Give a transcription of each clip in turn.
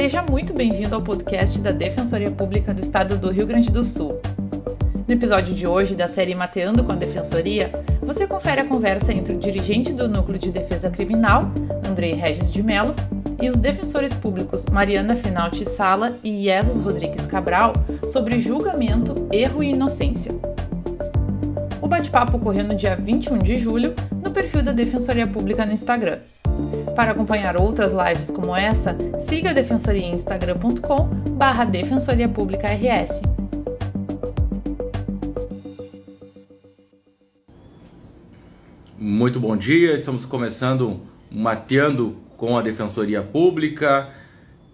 Seja muito bem-vindo ao podcast da Defensoria Pública do Estado do Rio Grande do Sul. No episódio de hoje da série Mateando com a Defensoria, você confere a conversa entre o dirigente do Núcleo de Defesa Criminal, Andrei Regis de Mello, e os defensores públicos Mariana Finalti Sala e Jesus Rodrigues Cabral sobre julgamento, erro e inocência. O bate-papo ocorreu no dia 21 de julho no perfil da Defensoria Pública no Instagram. Para acompanhar outras lives como essa, siga a Defensoria em instagram.com barra Defensoria Pública RS. Muito bom dia, estamos começando Mateando com a Defensoria Pública.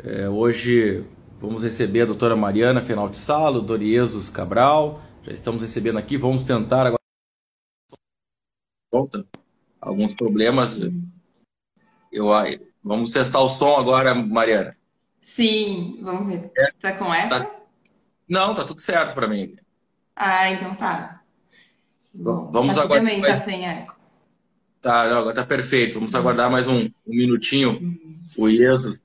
É, hoje vamos receber a doutora Mariana Fenal de Salo, Doriesos Cabral. Já estamos recebendo aqui, vamos tentar agora. Alguns problemas. Eu, vamos testar o som agora, Mariana. Sim, vamos ver. É, tá com eco? Tá... Não, tá tudo certo para mim. Ah, então tá. Bom, vamos agora. Também tá sem eco. Tá, não, agora tá perfeito. Vamos aguardar mais um, um minutinho uhum. o Jesus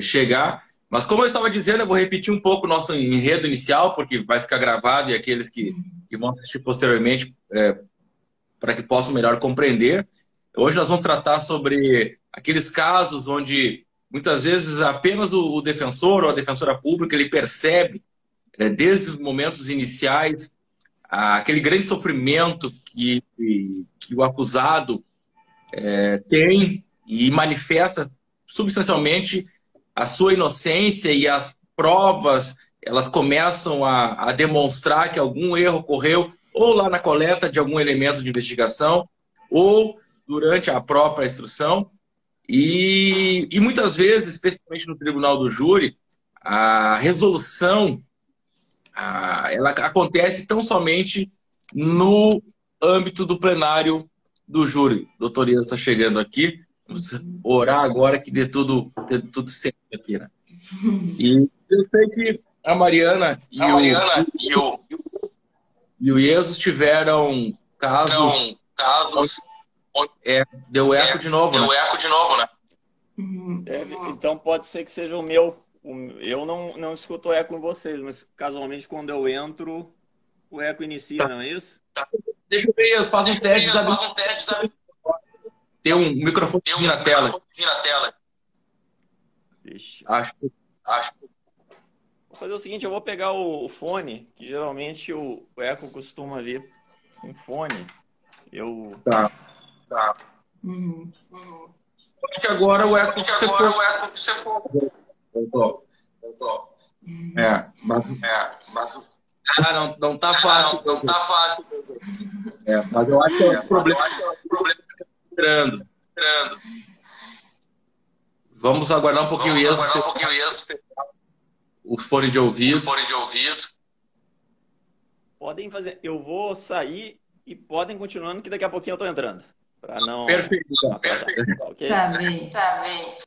chegar. Mas como eu estava dizendo, eu vou repetir um pouco o nosso enredo inicial, porque vai ficar gravado e aqueles que, uhum. que vão assistir posteriormente, é, para que possam melhor compreender. Hoje nós vamos tratar sobre aqueles casos onde muitas vezes apenas o, o defensor ou a defensora pública ele percebe, é, desde os momentos iniciais, aquele grande sofrimento que, que o acusado é, tem e manifesta substancialmente a sua inocência e as provas elas começam a, a, demonstrar que algum erro ocorreu ou lá na coleta de algum elemento de investigação ou durante a própria instrução e, e muitas vezes, especialmente no tribunal do júri, a resolução a, ela acontece tão somente no âmbito do plenário do júri. Doutor Ian está chegando aqui. Vamos orar agora que dê tudo, dê tudo certo aqui, né? E eu sei que a Mariana e, a Mariana o, e o, e o Jesus tiveram casos. casos é, deu eco é, de novo. Deu né? eco de novo, né? É, então pode ser que seja o meu. Eu não, não escuto eco com vocês, mas casualmente quando eu entro, o eco inicia, tá. não é isso? Tá. Deixa eu ver, faz um teste, sabe? Um teste, sabe? Tem um microfone Tem um na tela. na tela. Deixa. Acho, acho. Vou fazer o seguinte, eu vou pegar o, fone, que geralmente o, o eco costuma vir com fone. Eu. Tá. Tá. Uhum. Uhum. Acho que agora o eco você agora for. o eco você for. Voltou. Voltou. É, mas... É, mas... Ah, não, não tá fácil. não, não tá fácil. É, mas eu acho que é um problema, é um problema que está entrando. Vamos aguardar um pouquinho Vamos aguardar um pouquinho isso. O fone de ouvido. O fone de ouvido. Podem fazer. Eu vou sair e podem continuando que daqui a pouquinho eu tô entrando. Para não. Perfeito. Perfeito. Okay? Tá bem. Tá bem.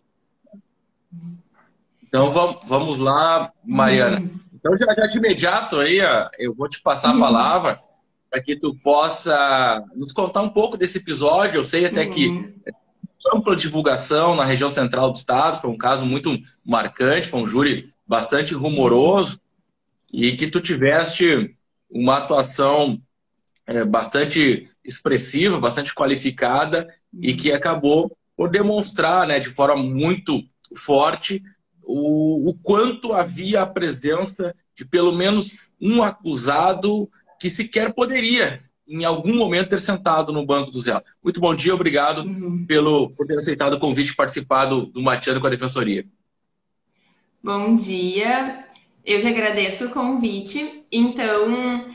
Então vamos, vamos lá, Mariana. Hum. Então já, já de imediato aí, eu vou te passar a palavra para que tu possa nos contar um pouco desse episódio. Eu sei até uhum. que ampla divulgação na região central do estado, foi um caso muito marcante, foi um júri bastante rumoroso e que tu tiveste uma atuação é, bastante expressiva, bastante qualificada e que acabou por demonstrar né, de forma muito forte o, o quanto havia a presença de pelo menos um acusado que sequer poderia, em algum momento, ter sentado no banco dos réus. Muito bom dia, obrigado uhum. pelo, por ter aceitado o convite de participar do, do Mateando com a Defensoria. Bom dia, eu que agradeço o convite. Então,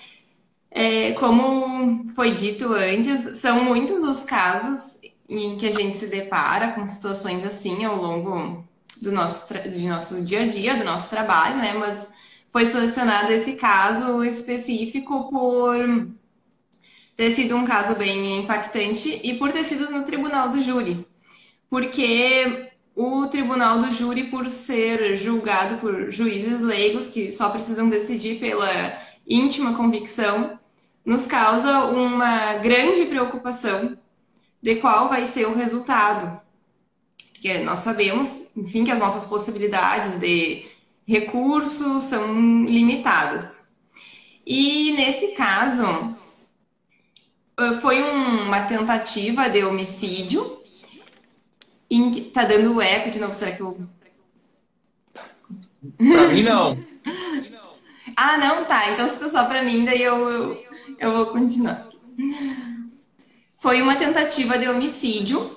é, como foi dito antes, são muitos os casos em que a gente se depara com situações assim ao longo do nosso, do nosso dia a dia, do nosso trabalho, né? Mas foi selecionado esse caso específico por ter sido um caso bem impactante e por ter sido no tribunal do júri. Porque o tribunal do júri, por ser julgado por juízes leigos que só precisam decidir pela íntima convicção, nos causa uma grande preocupação de qual vai ser o resultado. Porque nós sabemos, enfim, que as nossas possibilidades de recursos são limitadas. E nesse caso, eh, foi uma tentativa de homicídio. Tá dando eco de novo, será que eu. Pra mim, não. Ah, não, tá. Então se só pra mim, daí eu, eu, eu vou continuar. Foi uma tentativa de homicídio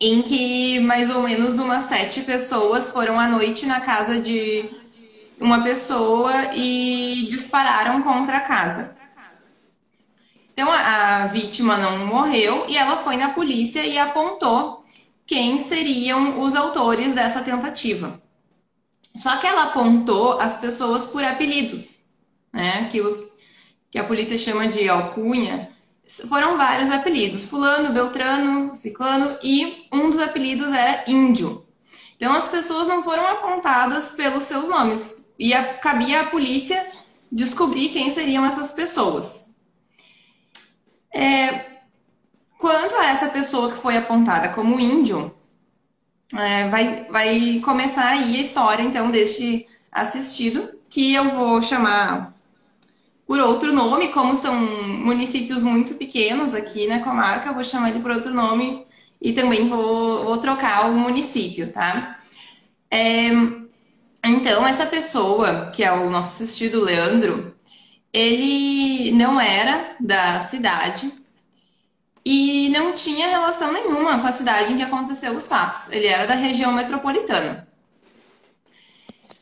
em que mais ou menos umas sete pessoas foram à noite na casa de uma pessoa e dispararam contra a casa. Então a, a vítima não morreu e ela foi na polícia e apontou quem seriam os autores dessa tentativa. Só que ela apontou as pessoas por apelidos, né? Que, que a polícia chama de alcunha. Foram vários apelidos: Fulano, Beltrano, Ciclano, e um dos apelidos era Índio. Então as pessoas não foram apontadas pelos seus nomes. E a, cabia à polícia descobrir quem seriam essas pessoas. É, quanto a essa pessoa que foi apontada como índio, é, vai, vai começar aí a história, então, deste assistido, que eu vou chamar por outro nome, como são municípios muito pequenos aqui na comarca, eu vou chamar ele por outro nome e também vou, vou trocar o município, tá? É, então, essa pessoa, que é o nosso assistido Leandro, ele não era da cidade e não tinha relação nenhuma com a cidade em que aconteceu os fatos. Ele era da região metropolitana.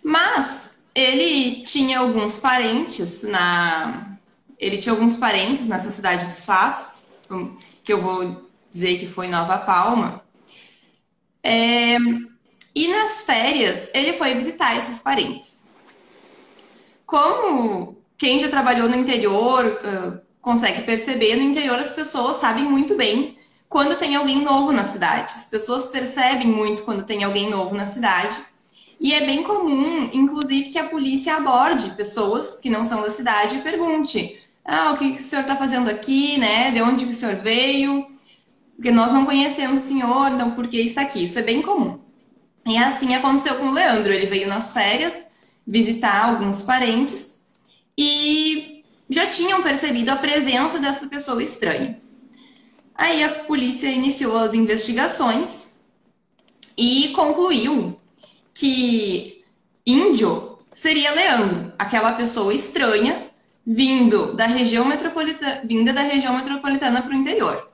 Mas ele tinha alguns parentes na ele tinha alguns parentes nessa cidade dos fatos, que eu vou dizer que foi Nova Palma. É... E nas férias ele foi visitar esses parentes. Como quem já trabalhou no interior consegue perceber, no interior as pessoas sabem muito bem quando tem alguém novo na cidade. As pessoas percebem muito quando tem alguém novo na cidade. E é bem comum, inclusive, que a polícia aborde pessoas que não são da cidade e pergunte: ah, o que, o senhor está fazendo aqui, né? De onde o senhor veio? Porque nós não conhecemos o senhor, então por que está aqui? Isso é bem comum. E assim aconteceu com o Leandro. Ele veio nas férias visitar alguns parentes e já tinham percebido a presença dessa pessoa estranha. Aí a polícia iniciou as investigações e concluiu que índio seria Leandro, aquela pessoa estranha vindo da região metropolitana, vinda da região metropolitana para o interior.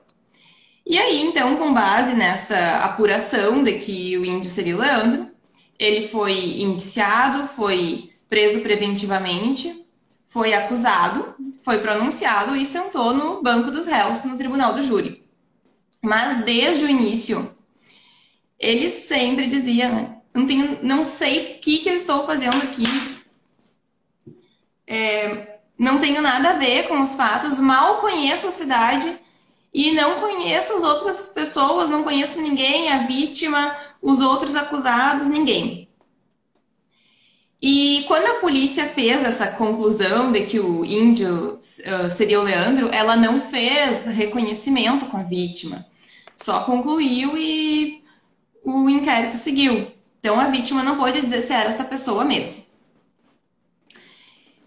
E aí, então, com base nessa apuração de que o índio seria Leandro, ele foi indiciado, foi preso preventivamente foi acusado, foi pronunciado e sentou no banco dos réus no tribunal do júri. Mas desde o início, ele sempre dizia, né? Não, tenho, não sei o que, que eu estou fazendo aqui. É, não tenho nada a ver com os fatos, mal conheço a cidade e não conheço as outras pessoas, não conheço ninguém, a vítima, os outros acusados, ninguém. E quando a polícia fez essa conclusão de que o índio uh, seria o Leandro, ela não fez reconhecimento com a vítima, só concluiu e o inquérito seguiu. Então a vítima não pode dizer se era essa pessoa mesmo.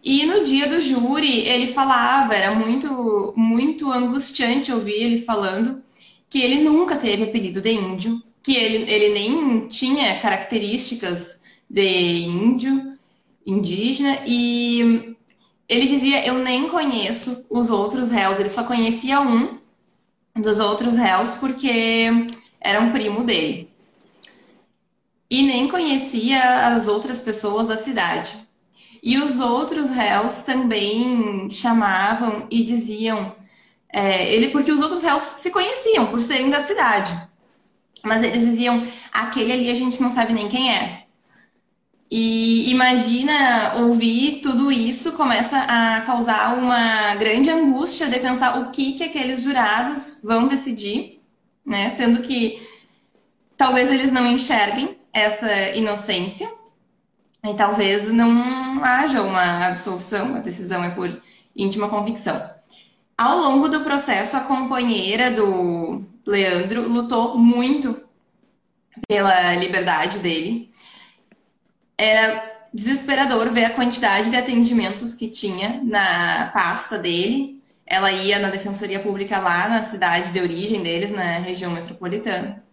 E no dia do júri, ele falava, era muito, muito angustiante ouvir ele falando que ele nunca teve apelido de índio, que ele, ele nem tinha características de índio, indígena, e ele dizia: Eu nem conheço os outros réus, ele só conhecia um dos outros réus porque era um primo dele. E nem conhecia as outras pessoas da cidade. E os outros réus também chamavam e diziam é, ele, porque os outros réus se conheciam por serem da cidade. Mas eles diziam: aquele ali a gente não sabe nem quem é. E imagina ouvir tudo isso começa a causar uma grande angústia de pensar o que que aqueles jurados vão decidir, né? Sendo que talvez eles não enxerguem essa inocência e talvez não haja uma absolução, a decisão é por íntima convicção. Ao longo do processo, a companheira do Leandro lutou muito pela liberdade dele. Era desesperador ver a quantidade de atendimentos que tinha na pasta dele. Ela ia na defensoria pública lá na cidade de origem deles, na região metropolitana.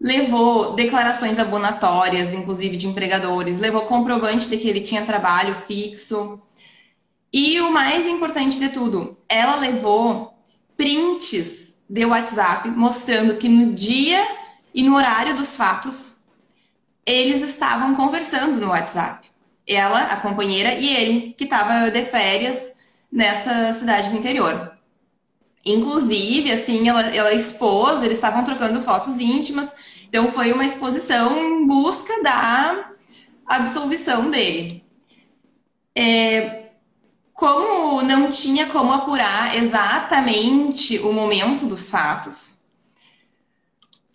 Levou declarações abonatórias, inclusive de empregadores, levou comprovante de que ele tinha trabalho fixo. E o mais importante de tudo, ela levou prints de WhatsApp mostrando que no dia e no horário dos fatos eles estavam conversando no WhatsApp. Ela, a companheira, e ele, que estava de férias nessa cidade do interior. Inclusive, assim, ela, ela expôs, eles estavam trocando fotos íntimas, então foi uma exposição em busca da absolvição dele. É, como não tinha como apurar exatamente o momento dos fatos,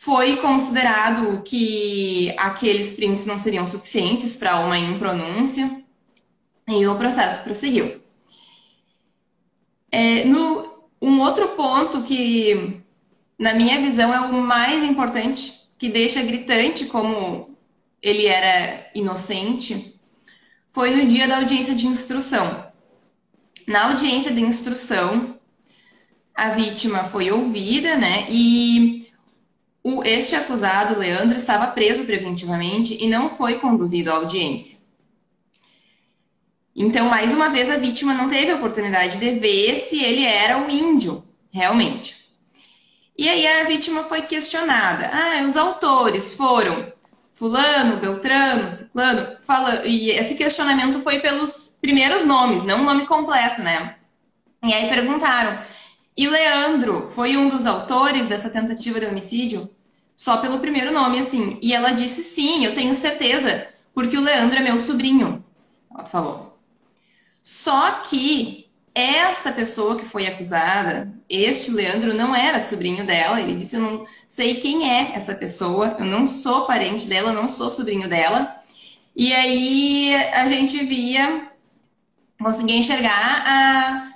foi considerado que aqueles prints não seriam suficientes para uma impronúncia e o processo prosseguiu. É, no, um outro ponto que, na minha visão, é o mais importante, que deixa gritante como ele era inocente, foi no dia da audiência de instrução. Na audiência de instrução, a vítima foi ouvida, né? E o, este acusado, Leandro, estava preso preventivamente e não foi conduzido à audiência. Então, mais uma vez, a vítima não teve a oportunidade de ver se ele era o índio, realmente. E aí a vítima foi questionada. Ah, os autores foram fulano, beltrano, ciclano, fala... e esse questionamento foi pelos primeiros nomes, não o nome completo, né? E aí perguntaram, e Leandro foi um dos autores dessa tentativa de homicídio? Só pelo primeiro nome, assim. E ela disse: sim, eu tenho certeza, porque o Leandro é meu sobrinho. Ela falou. Só que esta pessoa que foi acusada, este Leandro, não era sobrinho dela. Ele disse: Eu não sei quem é essa pessoa, eu não sou parente dela, não sou sobrinho dela. E aí a gente via, conseguia enxergar a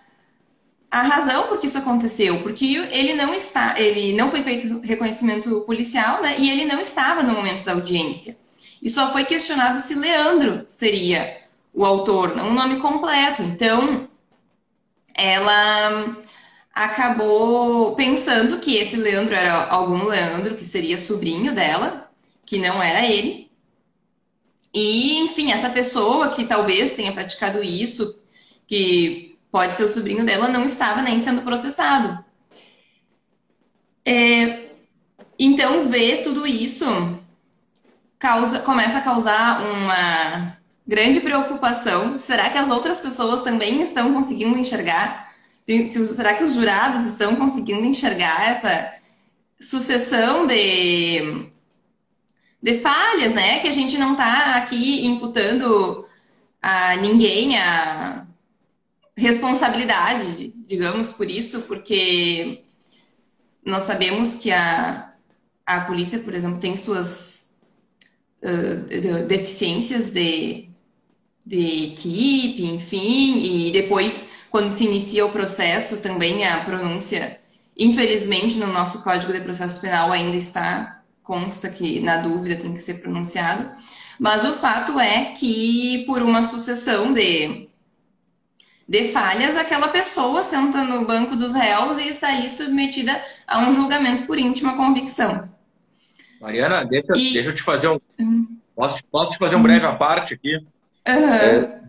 a razão por que isso aconteceu, porque ele não está, ele não foi feito reconhecimento policial, né? E ele não estava no momento da audiência. E só foi questionado se Leandro seria o autor, não o nome completo. Então, ela acabou pensando que esse Leandro era algum Leandro que seria sobrinho dela, que não era ele. E, enfim, essa pessoa que talvez tenha praticado isso, que pode ser o sobrinho dela, não estava nem sendo processado. É, então, ver tudo isso causa, começa a causar uma grande preocupação. Será que as outras pessoas também estão conseguindo enxergar? Será que os jurados estão conseguindo enxergar essa sucessão de, de falhas, né? Que a gente não está aqui imputando a ninguém a responsabilidade, digamos, por isso, porque nós sabemos que a, a polícia, por exemplo, tem suas uh, deficiências de, de equipe, enfim, e depois, quando se inicia o processo, também a pronúncia, infelizmente, no nosso Código de Processo Penal ainda está, consta que na dúvida tem que ser pronunciado, mas o fato é que, por uma sucessão de de falhas, aquela pessoa senta no banco dos réus e está ali submetida a um julgamento por íntima convicção. Mariana, deixa, e... deixa eu te fazer um. Uhum. Posso, posso te fazer um breve à parte aqui? Uhum. É,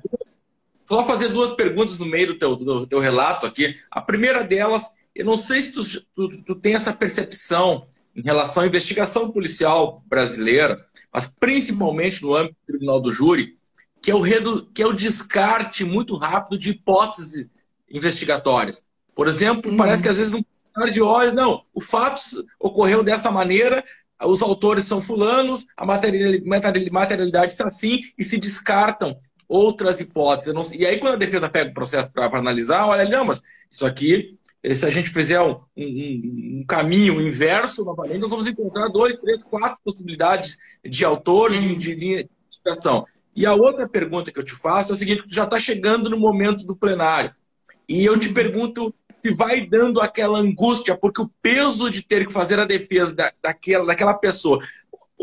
só fazer duas perguntas no meio do teu, do teu relato aqui. A primeira delas, eu não sei se tu, tu, tu tem essa percepção em relação à investigação policial brasileira, mas principalmente no âmbito do Tribunal do Júri, que é o, redu... que é o descarte muito rápido de hipóteses investigatórias. Por exemplo, uhum. parece que às vezes não de olhos, não, o fato ocorreu dessa maneira, os autores são fulanos, a materialidade está assim, e se descartam outras hipóteses. E aí, quando a defesa pega o processo para analisar, olha, não, mas isso aqui, se a gente fizer um, um, um caminho inverso, novamente, nós vamos encontrar dois, três, quatro possibilidades de autor, uhum. de, de linha de investigação. E a outra pergunta que eu te faço é o seguinte: tu já está chegando no momento do plenário. E eu te pergunto se vai dando aquela angústia, porque o peso de ter que fazer a defesa da, daquela, daquela pessoa.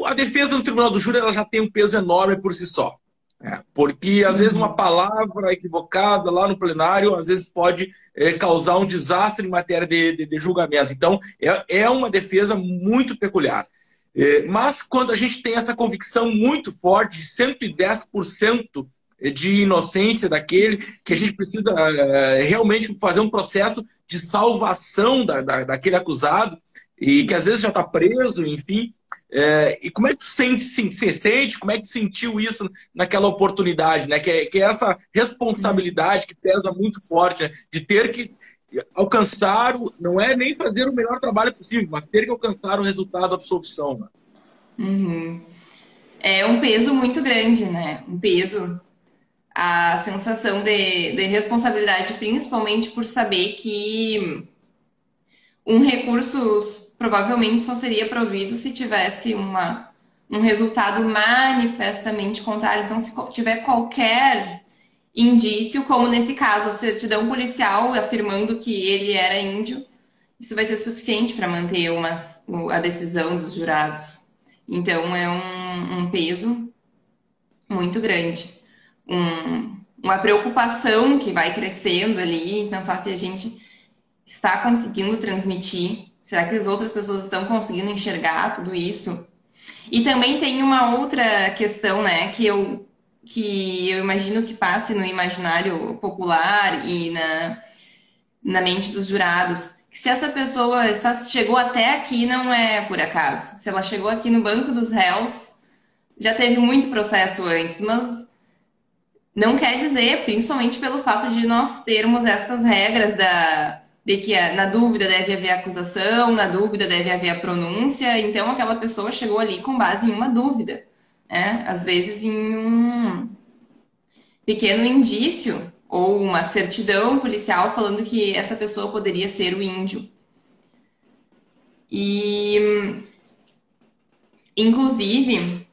a defesa no tribunal do júri ela já tem um peso enorme por si só. É, porque às vezes uma palavra equivocada lá no plenário, às vezes pode é, causar um desastre em matéria de, de, de julgamento. Então, é, é, uma defesa muito peculiar. É, mas quando a gente tem essa convicção muito forte de 110% de inocência daquele, que a gente precisa é, realmente fazer um processo de salvação da, da, daquele acusado, e que às vezes já está preso, enfim, é, e como é que tu sente, você sente, como é que sentiu isso naquela oportunidade, né? Que é, que é essa responsabilidade que pesa muito forte, né? de ter que alcançar, o, não é nem fazer o melhor trabalho possível, mas ter que alcançar o resultado da absolvição. Né? Uhum. É um peso muito grande, né? Um peso. A sensação de, de responsabilidade, principalmente por saber que um recurso provavelmente só seria provido se tivesse uma, um resultado manifestamente contrário. Então, se tiver qualquer indício, como nesse caso, a certidão policial afirmando que ele era índio, isso vai ser suficiente para manter uma, a decisão dos jurados. Então, é um, um peso muito grande. Um, uma preocupação que vai crescendo ali, pensar se a gente está conseguindo transmitir Será que as outras pessoas estão conseguindo enxergar tudo isso? E também tem uma outra questão, né, que eu, que eu imagino que passe no imaginário popular e na, na mente dos jurados. Que se essa pessoa está, chegou até aqui, não é por acaso. Se ela chegou aqui no banco dos réus, já teve muito processo antes, mas não quer dizer, principalmente pelo fato de nós termos essas regras da de que na dúvida deve haver acusação, na dúvida deve haver a pronúncia, então aquela pessoa chegou ali com base em uma dúvida, né? às vezes em um pequeno indício ou uma certidão policial falando que essa pessoa poderia ser o índio. E, inclusive,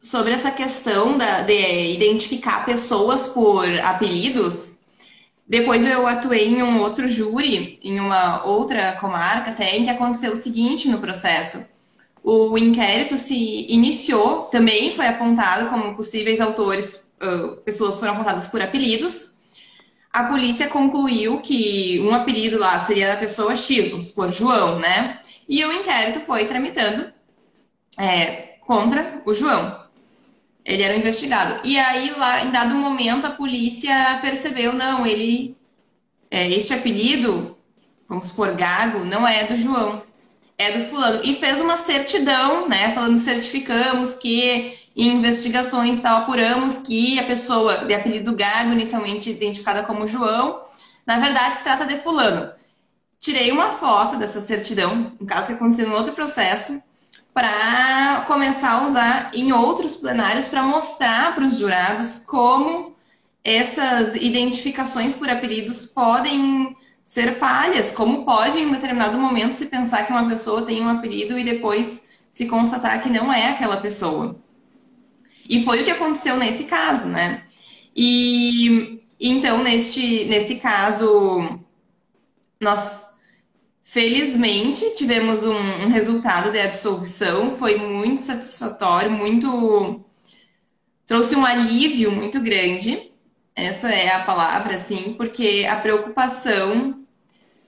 sobre essa questão da, de identificar pessoas por apelidos, depois eu atuei em um outro júri, em uma outra comarca até, em que aconteceu o seguinte no processo. O inquérito se iniciou, também foi apontado como possíveis autores, pessoas foram apontadas por apelidos. A polícia concluiu que um apelido lá seria da pessoa X, vamos supor, João, né? E o inquérito foi tramitando é, contra o João. Ele era um investigado. E aí, lá, em dado momento, a polícia percebeu, não, ele. É, este apelido, vamos supor, Gago, não é do João, é do fulano. E fez uma certidão, né? Falando, certificamos que em investigações tal, apuramos que a pessoa de apelido Gago, inicialmente identificada como João, na verdade se trata de fulano. Tirei uma foto dessa certidão, um caso que aconteceu em outro processo, para começar a usar em outros plenários para mostrar para os jurados como essas identificações por apelidos podem ser falhas, como pode em determinado momento se pensar que uma pessoa tem um apelido e depois se constatar que não é aquela pessoa. E foi o que aconteceu nesse caso, né? E então, neste, nesse caso, nós Felizmente, tivemos um, um, resultado de absolvição, foi muito satisfatório, muito. trouxe um alívio muito grande, essa é a palavra, assim, porque a preocupação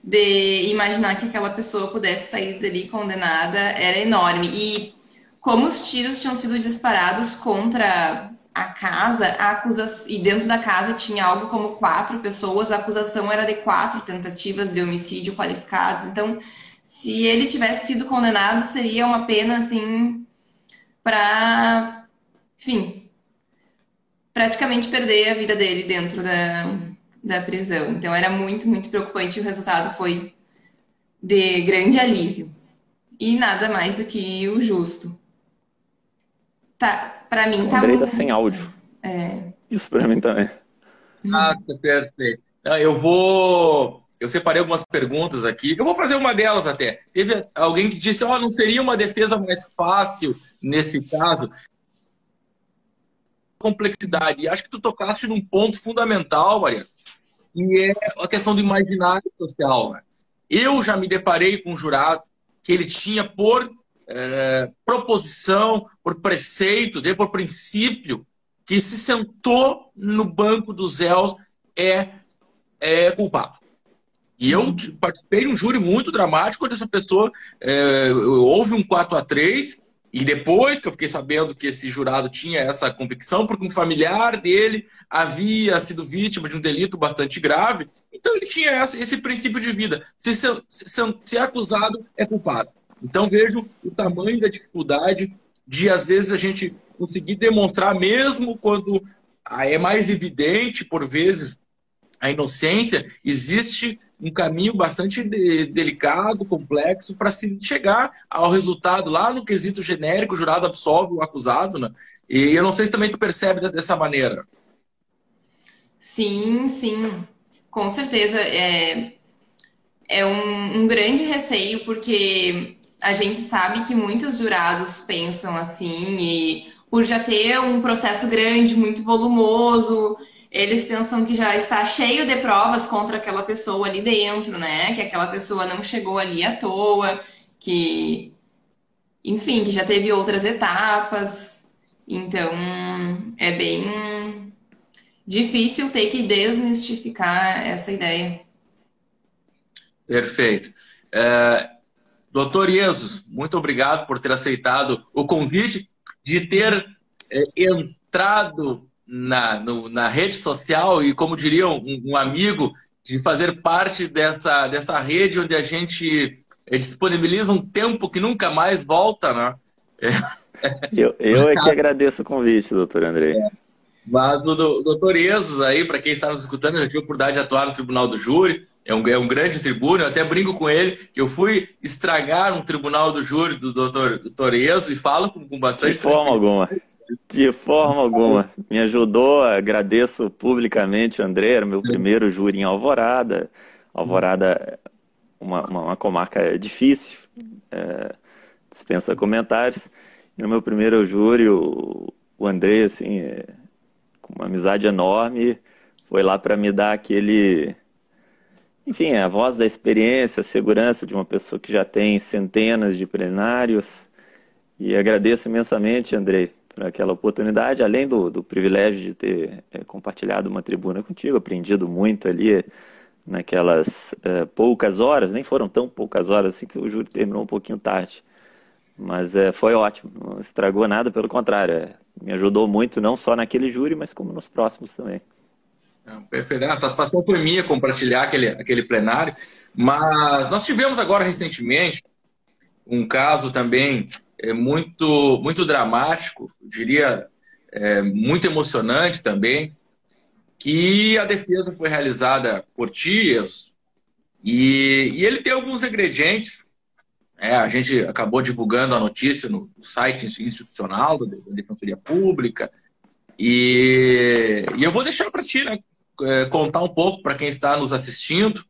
de imaginar que aquela pessoa pudesse sair dali condenada era enorme. E como os tiros tinham sido disparados contra a casa, a acusação, e dentro da casa tinha algo como quatro pessoas, a acusação era de quatro tentativas de homicídio qualificados. Então, se ele tivesse sido condenado, seria uma pena assim para, enfim, praticamente perder a vida dele dentro da, da prisão. Então, era muito, muito preocupante e o resultado foi de grande alívio. E nada mais do que o justo. Tá, pra mim tá. Andrei tá sem áudio. É. Isso pra mim também. Ah, perfeito. Eu vou. Eu separei algumas perguntas aqui. Eu vou fazer uma delas até. Teve alguém que disse: Ó, oh, não seria uma defesa mais fácil nesse caso? Complexidade. E acho que tu tocaste num ponto fundamental, Maria, e é a questão do imaginário social. Né? Eu já me deparei com um jurado que ele tinha por é, posição, por preceito, dele, por princípio, que se sentou no banco dos réus é, é culpado. E eu participei de um júri muito dramático onde essa pessoa é, houve um 4 a 3 e depois que eu fiquei sabendo que esse jurado tinha essa convicção, porque um familiar dele havia sido vítima de um delito bastante grave, então ele tinha esse, esse princípio de vida. Se, se, se, se é acusado, é culpado. Então vejo o tamanho da dificuldade de, às vezes, a gente conseguir demonstrar, mesmo quando é mais evidente, por vezes, a inocência, existe um caminho bastante de, delicado, complexo, para se chegar ao resultado lá no quesito genérico, o jurado absolve o acusado, né? E eu não sei se também tu percebe dessa maneira. Sim, sim, com certeza. É, é um, um grande receio, porque a gente sabe que muitos jurados pensam assim, e por já ter um processo grande, muito volumoso, eles pensam que já está cheio de provas contra aquela pessoa ali dentro, né? Que aquela pessoa não chegou ali à toa, que, enfim, que já teve outras etapas. Então, é bem difícil ter que desmistificar essa ideia. Perfeito. É, doutor Iesus, muito obrigado por ter aceitado o convite de ter é, entrado na, no, na rede social e, como diria um, um, amigo, de fazer parte dessa, dessa rede onde a gente eh, disponibiliza um tempo que nunca mais volta, né? Eu, eu é que agradeço o convite, doutor André. É. Mas o doutor Ezos aí, para quem está nos escutando, eu já tive a oportunidade de atuar no Tribunal do Júri, é um, é um grande tribuno, eu até brinco com ele que eu fui estragar um tribunal do júri do doutor, doutor Ezos e falo com, com bastante... De forma alguma. De forma alguma. Me ajudou, agradeço publicamente, André, era meu primeiro júri em Alvorada. Alvorada é uma, uma, uma comarca difícil, é, dispensa comentários. E no meu primeiro júri, o, o André, assim, é, com uma amizade enorme, foi lá para me dar aquele. Enfim, a voz da experiência, a segurança de uma pessoa que já tem centenas de plenários. E agradeço imensamente, Andrei, por aquela oportunidade, além do, do privilégio de ter é, compartilhado uma tribuna contigo, aprendido muito ali naquelas é, poucas horas, nem foram tão poucas horas assim que o júri terminou um pouquinho tarde. Mas é, foi ótimo, não estragou nada, pelo contrário, me ajudou muito, não só naquele júri, mas como nos próximos também. Perfeito. A satisfação foi minha compartilhar aquele, aquele plenário. Mas nós tivemos agora recentemente um caso também é, muito, muito dramático, diria é, muito emocionante também, que a defesa foi realizada por Tias e, e ele tem alguns ingredientes. É, a gente acabou divulgando a notícia no site institucional da Defensoria Pública. E, e eu vou deixar para ti né, é, contar um pouco para quem está nos assistindo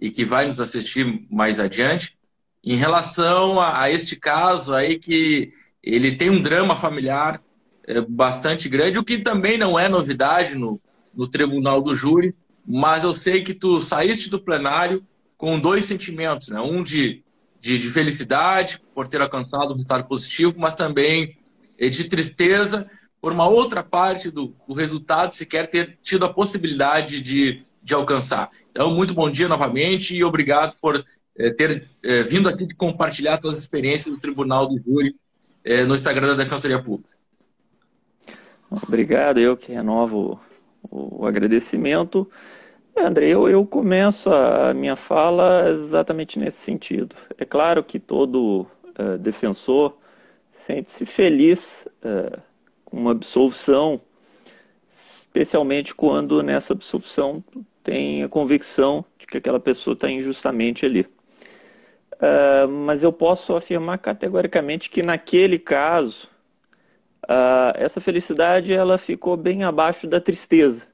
e que vai nos assistir mais adiante em relação a, a este caso aí que ele tem um drama familiar é, bastante grande, o que também não é novidade no, no tribunal do júri, mas eu sei que tu saíste do plenário com dois sentimentos, né? Um de, de, de felicidade por ter alcançado um resultado positivo, mas também é, de tristeza por uma outra parte do, do resultado sequer ter tido a possibilidade de, de alcançar. Então, muito bom dia novamente e obrigado por é, ter é, vindo aqui compartilhar suas experiências no Tribunal do Júri é, no Instagram da Defensoria Pública. Obrigado, eu que renovo o, o agradecimento. André, eu, eu começo a minha fala exatamente nesse sentido. É claro que todo uh, defensor sente-se feliz uh, com uma absolvição, especialmente quando nessa absolvição tem a convicção de que aquela pessoa está injustamente ali. Uh, mas eu posso afirmar categoricamente que naquele caso uh, essa felicidade ela ficou bem abaixo da tristeza,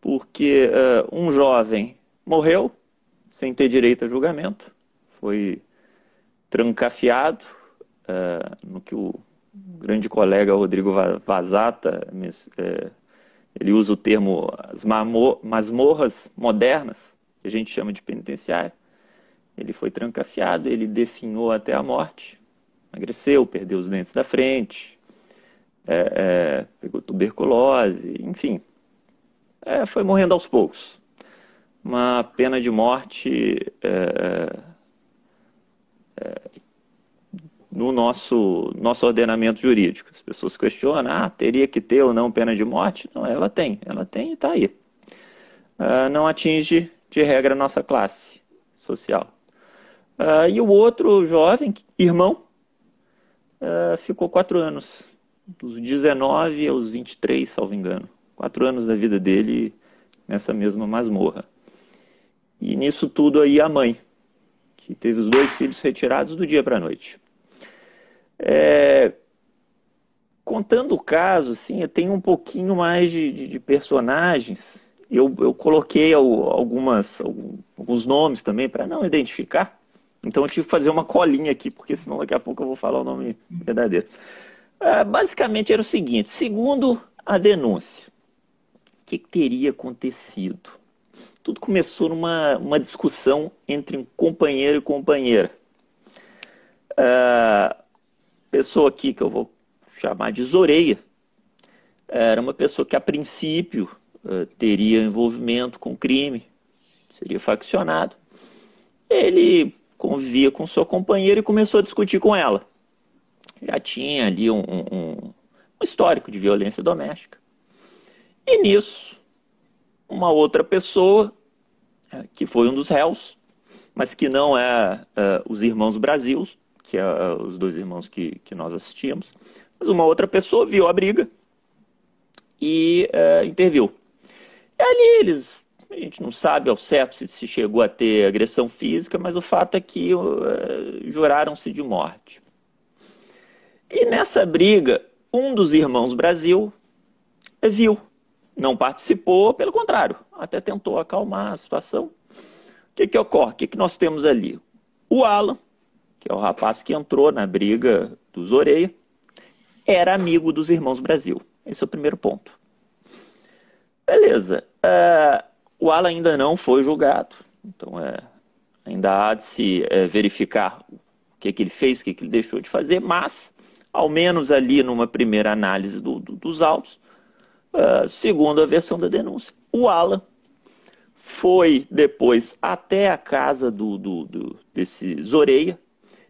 porque uh, um jovem morreu sem ter direito a julgamento, foi trancafiado no que o grande colega Rodrigo Vazata eh, ele usa o termo as masmorras modernas que a gente chama de penitenciário ele foi trancafiado, ele definhou até a morte, emagreceu, perdeu os dentes da frente, é, é, pegou tuberculose, enfim, é, foi morrendo aos poucos. Uma pena de morte é, é, no nosso, nosso ordenamento jurídico. As pessoas questionam, ah, teria que ter ou não pena de morte? Não, ela tem, ela tem e está aí. Uh, não atinge, de regra, a nossa classe social. Uh, e o outro jovem, irmão, uh, ficou quatro anos, dos 19 aos 23, salvo engano. Quatro anos da vida dele nessa mesma masmorra. E nisso tudo aí a mãe, que teve os dois filhos retirados do dia para a noite. É, contando o caso, assim, eu tenho um pouquinho mais de, de, de personagens. Eu, eu coloquei algumas, alguns nomes também para não identificar. Então eu tive que fazer uma colinha aqui, porque senão daqui a pouco eu vou falar o nome verdadeiro. É, basicamente era o seguinte: segundo a denúncia, o que, que teria acontecido? Tudo começou numa uma discussão entre um companheiro e companheira. Uh, pessoa aqui que eu vou chamar de Zoreia era uma pessoa que a princípio uh, teria envolvimento com crime, seria faccionado. Ele convivia com sua companheira e começou a discutir com ela. Já tinha ali um, um, um histórico de violência doméstica. E nisso, uma outra pessoa, eh, que foi um dos réus, mas que não é, é os irmãos Brasil, que é os dois irmãos que, que nós assistimos, mas uma outra pessoa viu a briga e é, interviu. E ali eles, a gente não sabe ao certo se, se chegou a ter agressão física, mas o fato é que é, juraram-se de morte. E nessa briga, um dos irmãos Brasil viu, não participou, pelo contrário, até tentou acalmar a situação. O que, que ocorre? O que, que nós temos ali? O Alan, que é o rapaz que entrou na briga dos Oreia, era amigo dos irmãos Brasil. Esse é o primeiro ponto. Beleza. Uh, o Alan ainda não foi julgado, então é, ainda há de se é, verificar o que, que ele fez, o que, que ele deixou de fazer, mas, ao menos ali numa primeira análise do, do, dos autos, uh, segundo a versão da denúncia, o Alan foi depois até a casa do, do, do desse Zoreia,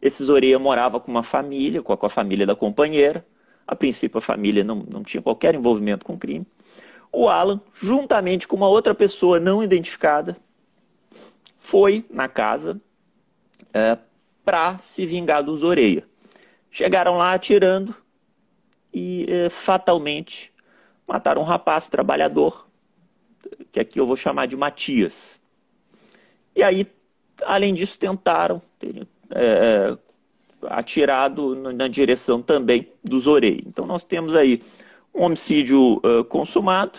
esse Zoreia morava com uma família, com a, com a família da companheira. A princípio, a família não, não tinha qualquer envolvimento com o crime. O Alan, juntamente com uma outra pessoa não identificada, foi na casa é, para se vingar do Zoreia. Chegaram lá atirando e é, fatalmente mataram um rapaz trabalhador, que aqui eu vou chamar de Matias. E aí, além disso, tentaram, é, é, atirado na direção também do Zorei. Então nós temos aí um homicídio uh, consumado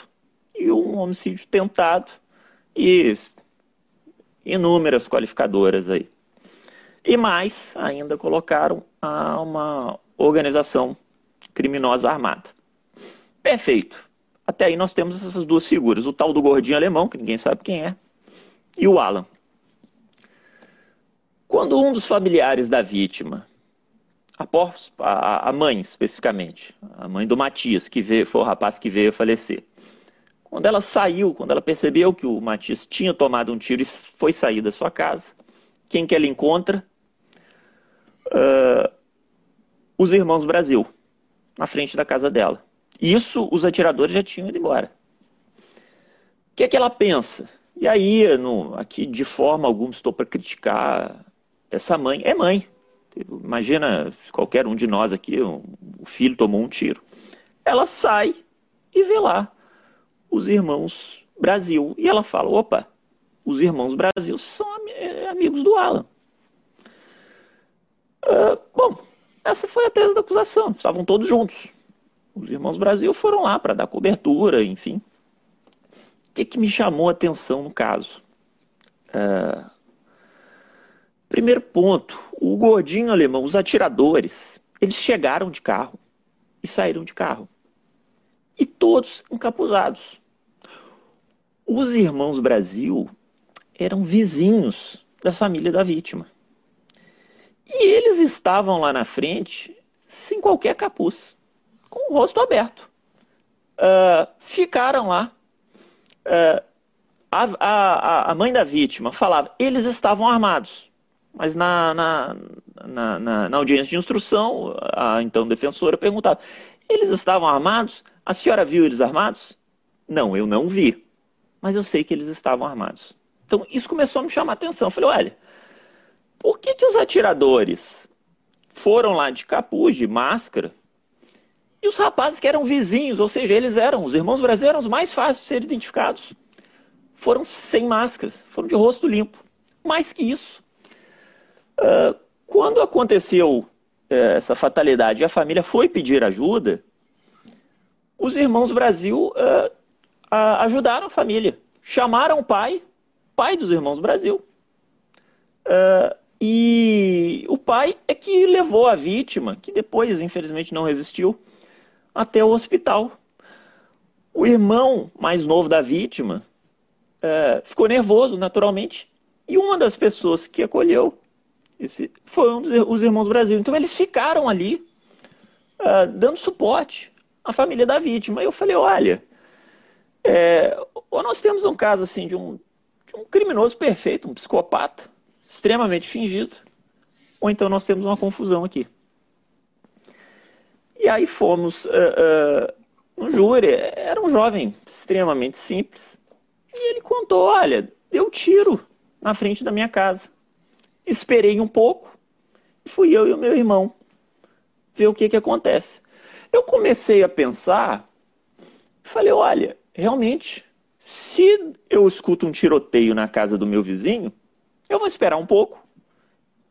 e um homicídio tentado e inúmeras qualificadoras aí. E mais, ainda colocaram a uma organização criminosa armada. Perfeito. Até aí nós temos essas duas figuras, o tal do gordinho alemão, que ninguém sabe quem é, e o Alan. Quando um dos familiares da vítima, a, a mãe especificamente, a mãe do Matias, que veio, foi o rapaz que veio a falecer, quando ela saiu, quando ela percebeu que o Matias tinha tomado um tiro e foi sair da sua casa, quem que ela encontra? Uh, os irmãos Brasil, na frente da casa dela. Isso os atiradores já tinham ido embora. O que é que ela pensa? E aí, no, aqui de forma alguma estou para criticar essa mãe é mãe. Imagina qualquer um de nós aqui, um, o filho tomou um tiro. Ela sai e vê lá os irmãos Brasil. E ela fala: opa, os irmãos Brasil são am amigos do Alan. Uh, bom, essa foi a tese da acusação. Estavam todos juntos. Os irmãos Brasil foram lá para dar cobertura, enfim. O que, que me chamou a atenção no caso? Uh, Primeiro ponto, o gordinho alemão, os atiradores, eles chegaram de carro e saíram de carro. E todos encapuzados. Os irmãos Brasil eram vizinhos da família da vítima. E eles estavam lá na frente sem qualquer capuz, com o rosto aberto. Uh, ficaram lá. Uh, a, a, a mãe da vítima falava, eles estavam armados. Mas na, na, na, na, na audiência de instrução, a então defensora perguntava, eles estavam armados? A senhora viu eles armados? Não, eu não vi. Mas eu sei que eles estavam armados. Então isso começou a me chamar a atenção. Eu falei, olha, por que, que os atiradores foram lá de capuz, de máscara, e os rapazes que eram vizinhos, ou seja, eles eram, os irmãos brasileiros eram os mais fáceis de serem identificados, foram sem máscaras, foram de rosto limpo. Mais que isso, uh, quando aconteceu uh, essa fatalidade e a família foi pedir ajuda, os irmãos Brasil uh, ajudaram a família. Chamaram o pai, pai dos irmãos Brasil. Uh, e o pai é que levou a vítima, que depois, infelizmente, não resistiu, até o hospital. O irmão mais novo da vítima uh, ficou nervoso, naturalmente, e uma das pessoas que acolheu esse, foi um os irmãos Brasil. Então, eles ficaram ali uh, dando suporte à família da vítima. E eu falei: olha, é, ou nós temos um caso assim de um, de um criminoso perfeito, um psicopata, extremamente fingido, ou então nós temos uma confusão aqui. E aí fomos uh, uh, no júri, era um jovem extremamente simples, e ele contou: olha, deu tiro na frente da minha casa. Esperei um pouco, e fui eu e o meu irmão ver o que, que acontece. Eu comecei a pensar, falei: olha, realmente, se eu escuto um tiroteio na casa do meu vizinho, eu vou esperar um pouco.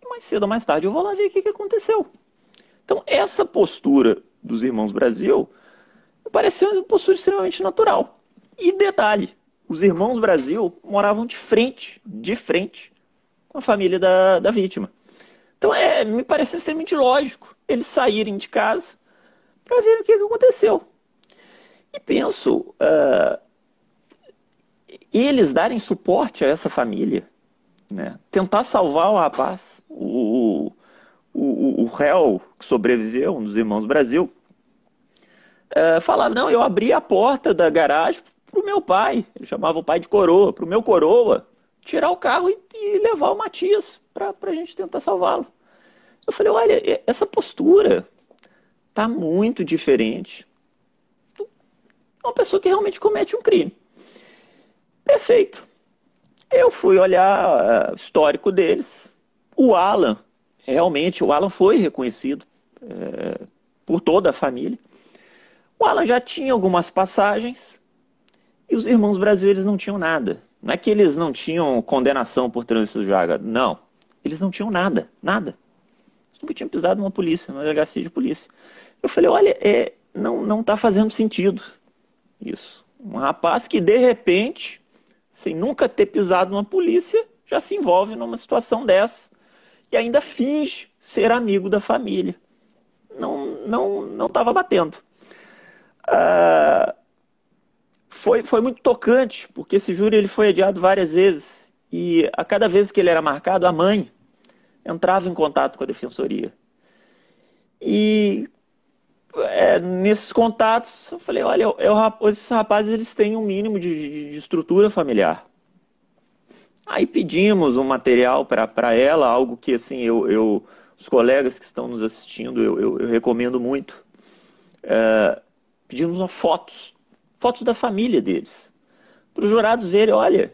E mais cedo ou mais tarde eu vou lá ver o que, que aconteceu. Então, essa postura dos irmãos Brasil pareceu uma postura extremamente natural. E detalhe, os irmãos Brasil moravam de frente, de frente, com a família da, da vítima. Então, é, me pareceu extremamente lógico eles saírem de casa para ver o que, que aconteceu. E penso, uh, eles darem suporte a essa família, né? tentar salvar o rapaz, o, o, o, réu que sobreviveu, um dos irmãos Brasil, uh, falava, não, eu abri a porta da garagem para o meu pai, ele chamava o pai de coroa, para o meu coroa, tirar o carro e, e levar o Matias para a gente tentar salvá-lo. Eu falei, olha, essa postura está muito diferente uma pessoa que realmente comete um crime. Perfeito. Eu fui olhar o uh, histórico deles. O Alan, realmente, o Alan foi reconhecido é, por toda a família. O Alan já tinha algumas passagens e os irmãos brasileiros não tinham nada. Não é que eles não tinham condenação por trânsito de vaga. Não. Eles não tinham nada. Nada. Eles nunca tinham pisado numa polícia, numa delegacia de polícia. Eu falei, olha, é, não, não tá fazendo sentido. Isso. Um rapaz que, de repente, sem nunca ter pisado numa polícia, já se envolve numa situação dessa e ainda finge ser amigo da família. Não não não estava batendo. Ah, foi, foi muito tocante, porque esse júri ele foi adiado várias vezes e a cada vez que ele era marcado, a mãe entrava em contato com a defensoria. E é, nesses contatos, eu falei, olha, eu, eu, esses rapazes eles têm um mínimo de, de, de estrutura familiar. Aí pedimos um material para ela, algo que assim eu, eu, os colegas que estão nos assistindo, eu, eu, eu recomendo muito. É, pedimos uma fotos, fotos da família deles, para os jurados verem, olha,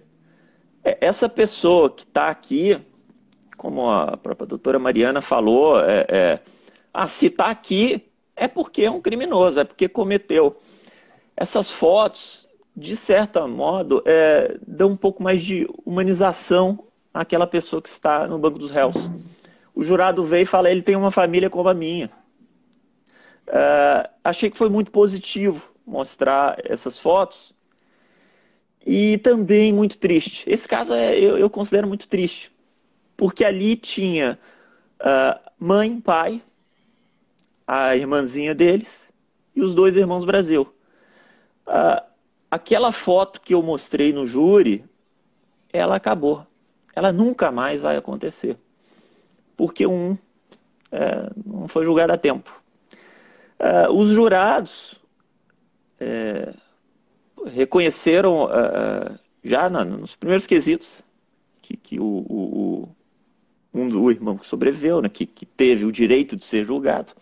é, essa pessoa que está aqui, como a própria doutora Mariana falou, é, é, ah, se está aqui, é porque é um criminoso, é porque cometeu. Essas fotos, de certo modo, é, dão um pouco mais de humanização àquela pessoa que está no banco dos réus. O jurado veio e fala: ele tem uma família como a minha. É, achei que foi muito positivo mostrar essas fotos e também muito triste. Esse caso é, eu, eu considero muito triste, porque ali tinha uh, mãe, pai, a irmãzinha deles e os dois irmãos Brasil. Ah, aquela foto que eu mostrei no júri, ela acabou. Ela nunca mais vai acontecer. Porque um é, não foi julgado a tempo. É, os jurados é, reconheceram é, já na, nos primeiros quesitos que, que o, o, um, o irmão que sobreviveu, né, que, que teve o direito de ser julgado,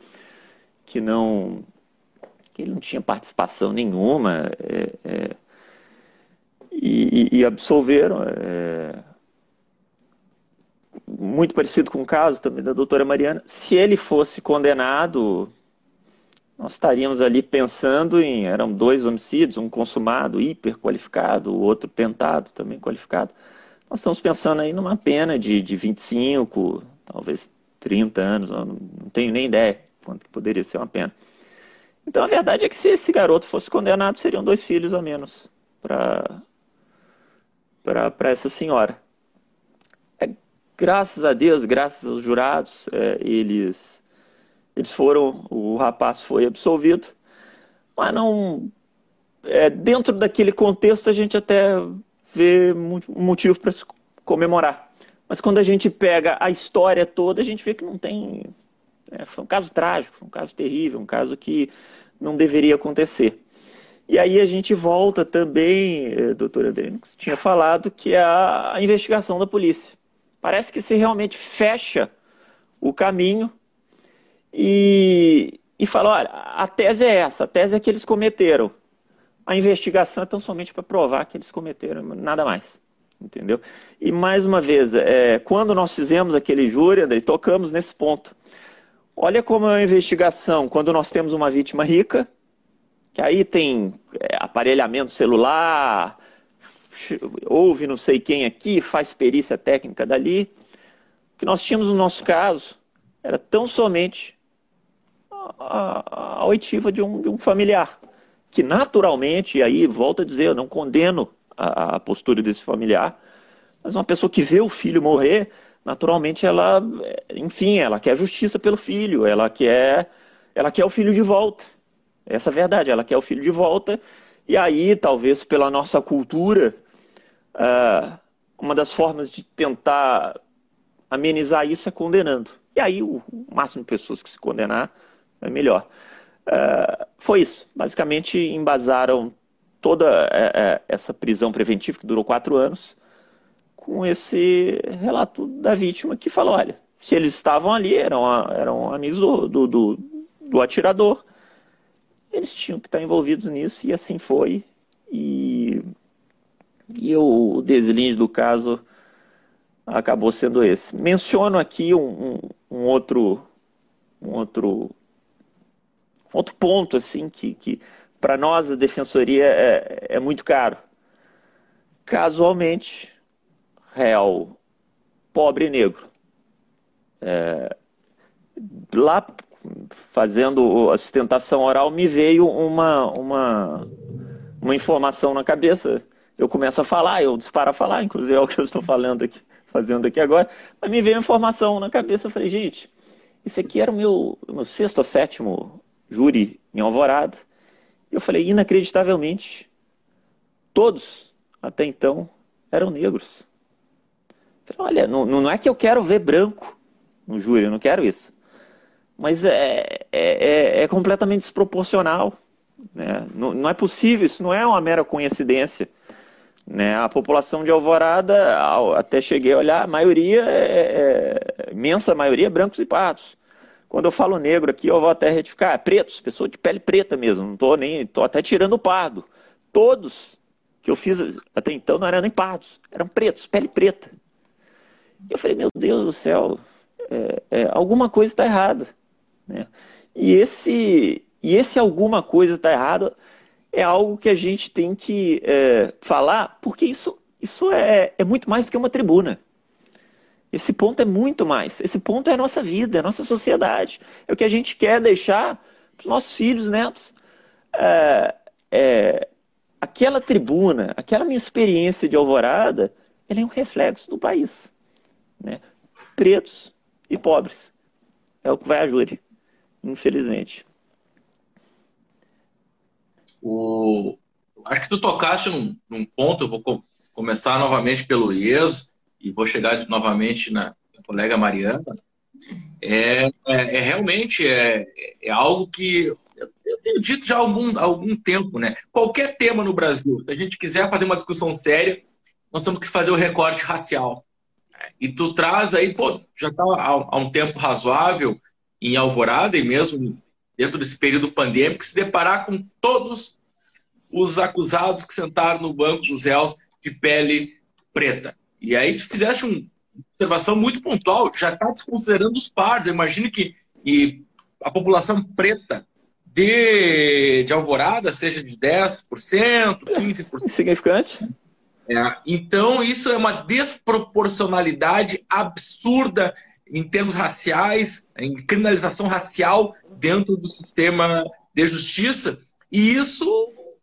que não que ele não tinha participação nenhuma é, é, e, e, absolveram. É, muito parecido com o caso também da doutora Mariana. Se ele fosse condenado, nós estaríamos ali pensando em. Eram dois homicídios, um consumado, hiper qualificado, o outro tentado, também qualificado. Nós estamos pensando aí numa pena de, de 25, talvez 30 anos, não, tenho nem ideia quanto que poderia ser uma pena. Então a verdade é que se esse garoto fosse condenado, seriam dois filhos a menos para essa senhora. É, graças a Deus, graças aos jurados, é, eles, eles foram, o rapaz foi absolvido, mas não. É, dentro daquele contexto a gente até vê motivo para se comemorar. Mas quando a gente pega a história toda, a gente vê que não tem é, foi um caso trágico, foi um caso terrível, um caso que não deveria acontecer. E aí a gente volta também, eh, doutora Adriano, tinha falado, que é a investigação da polícia. Parece que se realmente fecha o caminho e, e fala, olha, a tese é essa, a tese é que eles cometeram. A investigação é tão somente para provar que eles cometeram, nada mais. Entendeu? E mais uma vez, é, quando nós fizemos aquele júri, André, tocamos nesse ponto. Olha como é uma investigação quando nós temos uma vítima rica, que aí tem é, aparelhamento celular, ouve não sei quem aqui, faz perícia técnica dali. O que nós tínhamos no nosso caso era tão somente a, oitiva de um, de um, familiar, que naturalmente, e aí volto a dizer, eu não condeno a, a postura desse familiar, mas uma pessoa que vê o filho morrer naturalmente ela, enfim, ela quer justiça pelo filho, ela quer, ela quer o filho de volta. Essa é a verdade, ela quer o filho de volta. E aí, talvez pela nossa cultura, uh, uma das formas de tentar amenizar isso é condenando. E aí, o, máximo de pessoas que se condenar é melhor. Uh, foi isso. Basicamente, embasaram toda uh, essa prisão preventiva, que durou quatro anos, com esse relato da vítima que falou, olha, se eles estavam ali, eram, eram amigos do, do, do, do atirador, eles tinham que estar envolvidos nisso, e assim foi. E, e o deslinde do caso acabou sendo esse. Menciono aqui um, um, um outro um outro outro ponto assim que, que para nós a defensoria é, é muito caro. Casualmente, real pobre e negro. É, lá fazendo a sustentação oral me veio uma, uma, uma informação na cabeça. Eu começo a falar, eu disparo a falar, inclusive é o que eu estou falando aqui, fazendo aqui agora, mas me veio a informação na cabeça. Eu falei, gente, isso aqui era o meu, meu sexto ou sétimo júri em Alvorada. Eu falei, inacreditavelmente, todos até então eram negros. Olha, não, não é que eu quero ver branco no júri, eu não quero isso. Mas é, é, é, é completamente desproporcional. Né? Não, não é possível, isso não é uma mera coincidência. Né? A população de Alvorada, até cheguei a olhar, a maioria, é, é, imensa maioria, brancos e pardos. Quando eu falo negro aqui, eu vou até retificar, é pretos, pessoas de pele preta mesmo, não estou nem, estou até tirando o pardo. Todos que eu fiz até então não eram nem pardos, eram pretos, pele preta. Eu falei, meu Deus do céu, é, é, alguma coisa está errada. Né? E, esse, e esse alguma coisa está errada é algo que a gente tem que é, falar, porque isso, isso é, é muito mais do que uma tribuna. Esse ponto é muito mais. Esse ponto é a nossa vida, é a nossa sociedade. É o que a gente quer deixar para os nossos filhos, netos. É, é, aquela tribuna, aquela minha experiência de alvorada, ela é um reflexo do país né? pretos e pobres. É o que vai a júri, infelizmente. O... Acho que tu tocaste num, num ponto, eu vou co começar novamente pelo IES e vou chegar novamente na, colega Mariana. é, é, é realmente é, é, algo que eu tenho dito já há algum, algum tempo, né? Qualquer tema no Brasil, se a gente quiser fazer uma discussão séria, nós temos que fazer o recorte racial. E tu traz aí, pô, já está há um tempo razoável em Alvorada e mesmo dentro desse período pandêmico, se deparar com todos os acusados que sentaram no banco dos réus de pele preta. E aí tu fizeste uma observação muito pontual, já está desconsiderando os pardos. Eu imagino que, que a população preta de, de Alvorada seja de 10%, 15%. Insignificante. É, então, isso é uma desproporcionalidade absurda em termos raciais, em criminalização racial dentro do sistema de justiça, e isso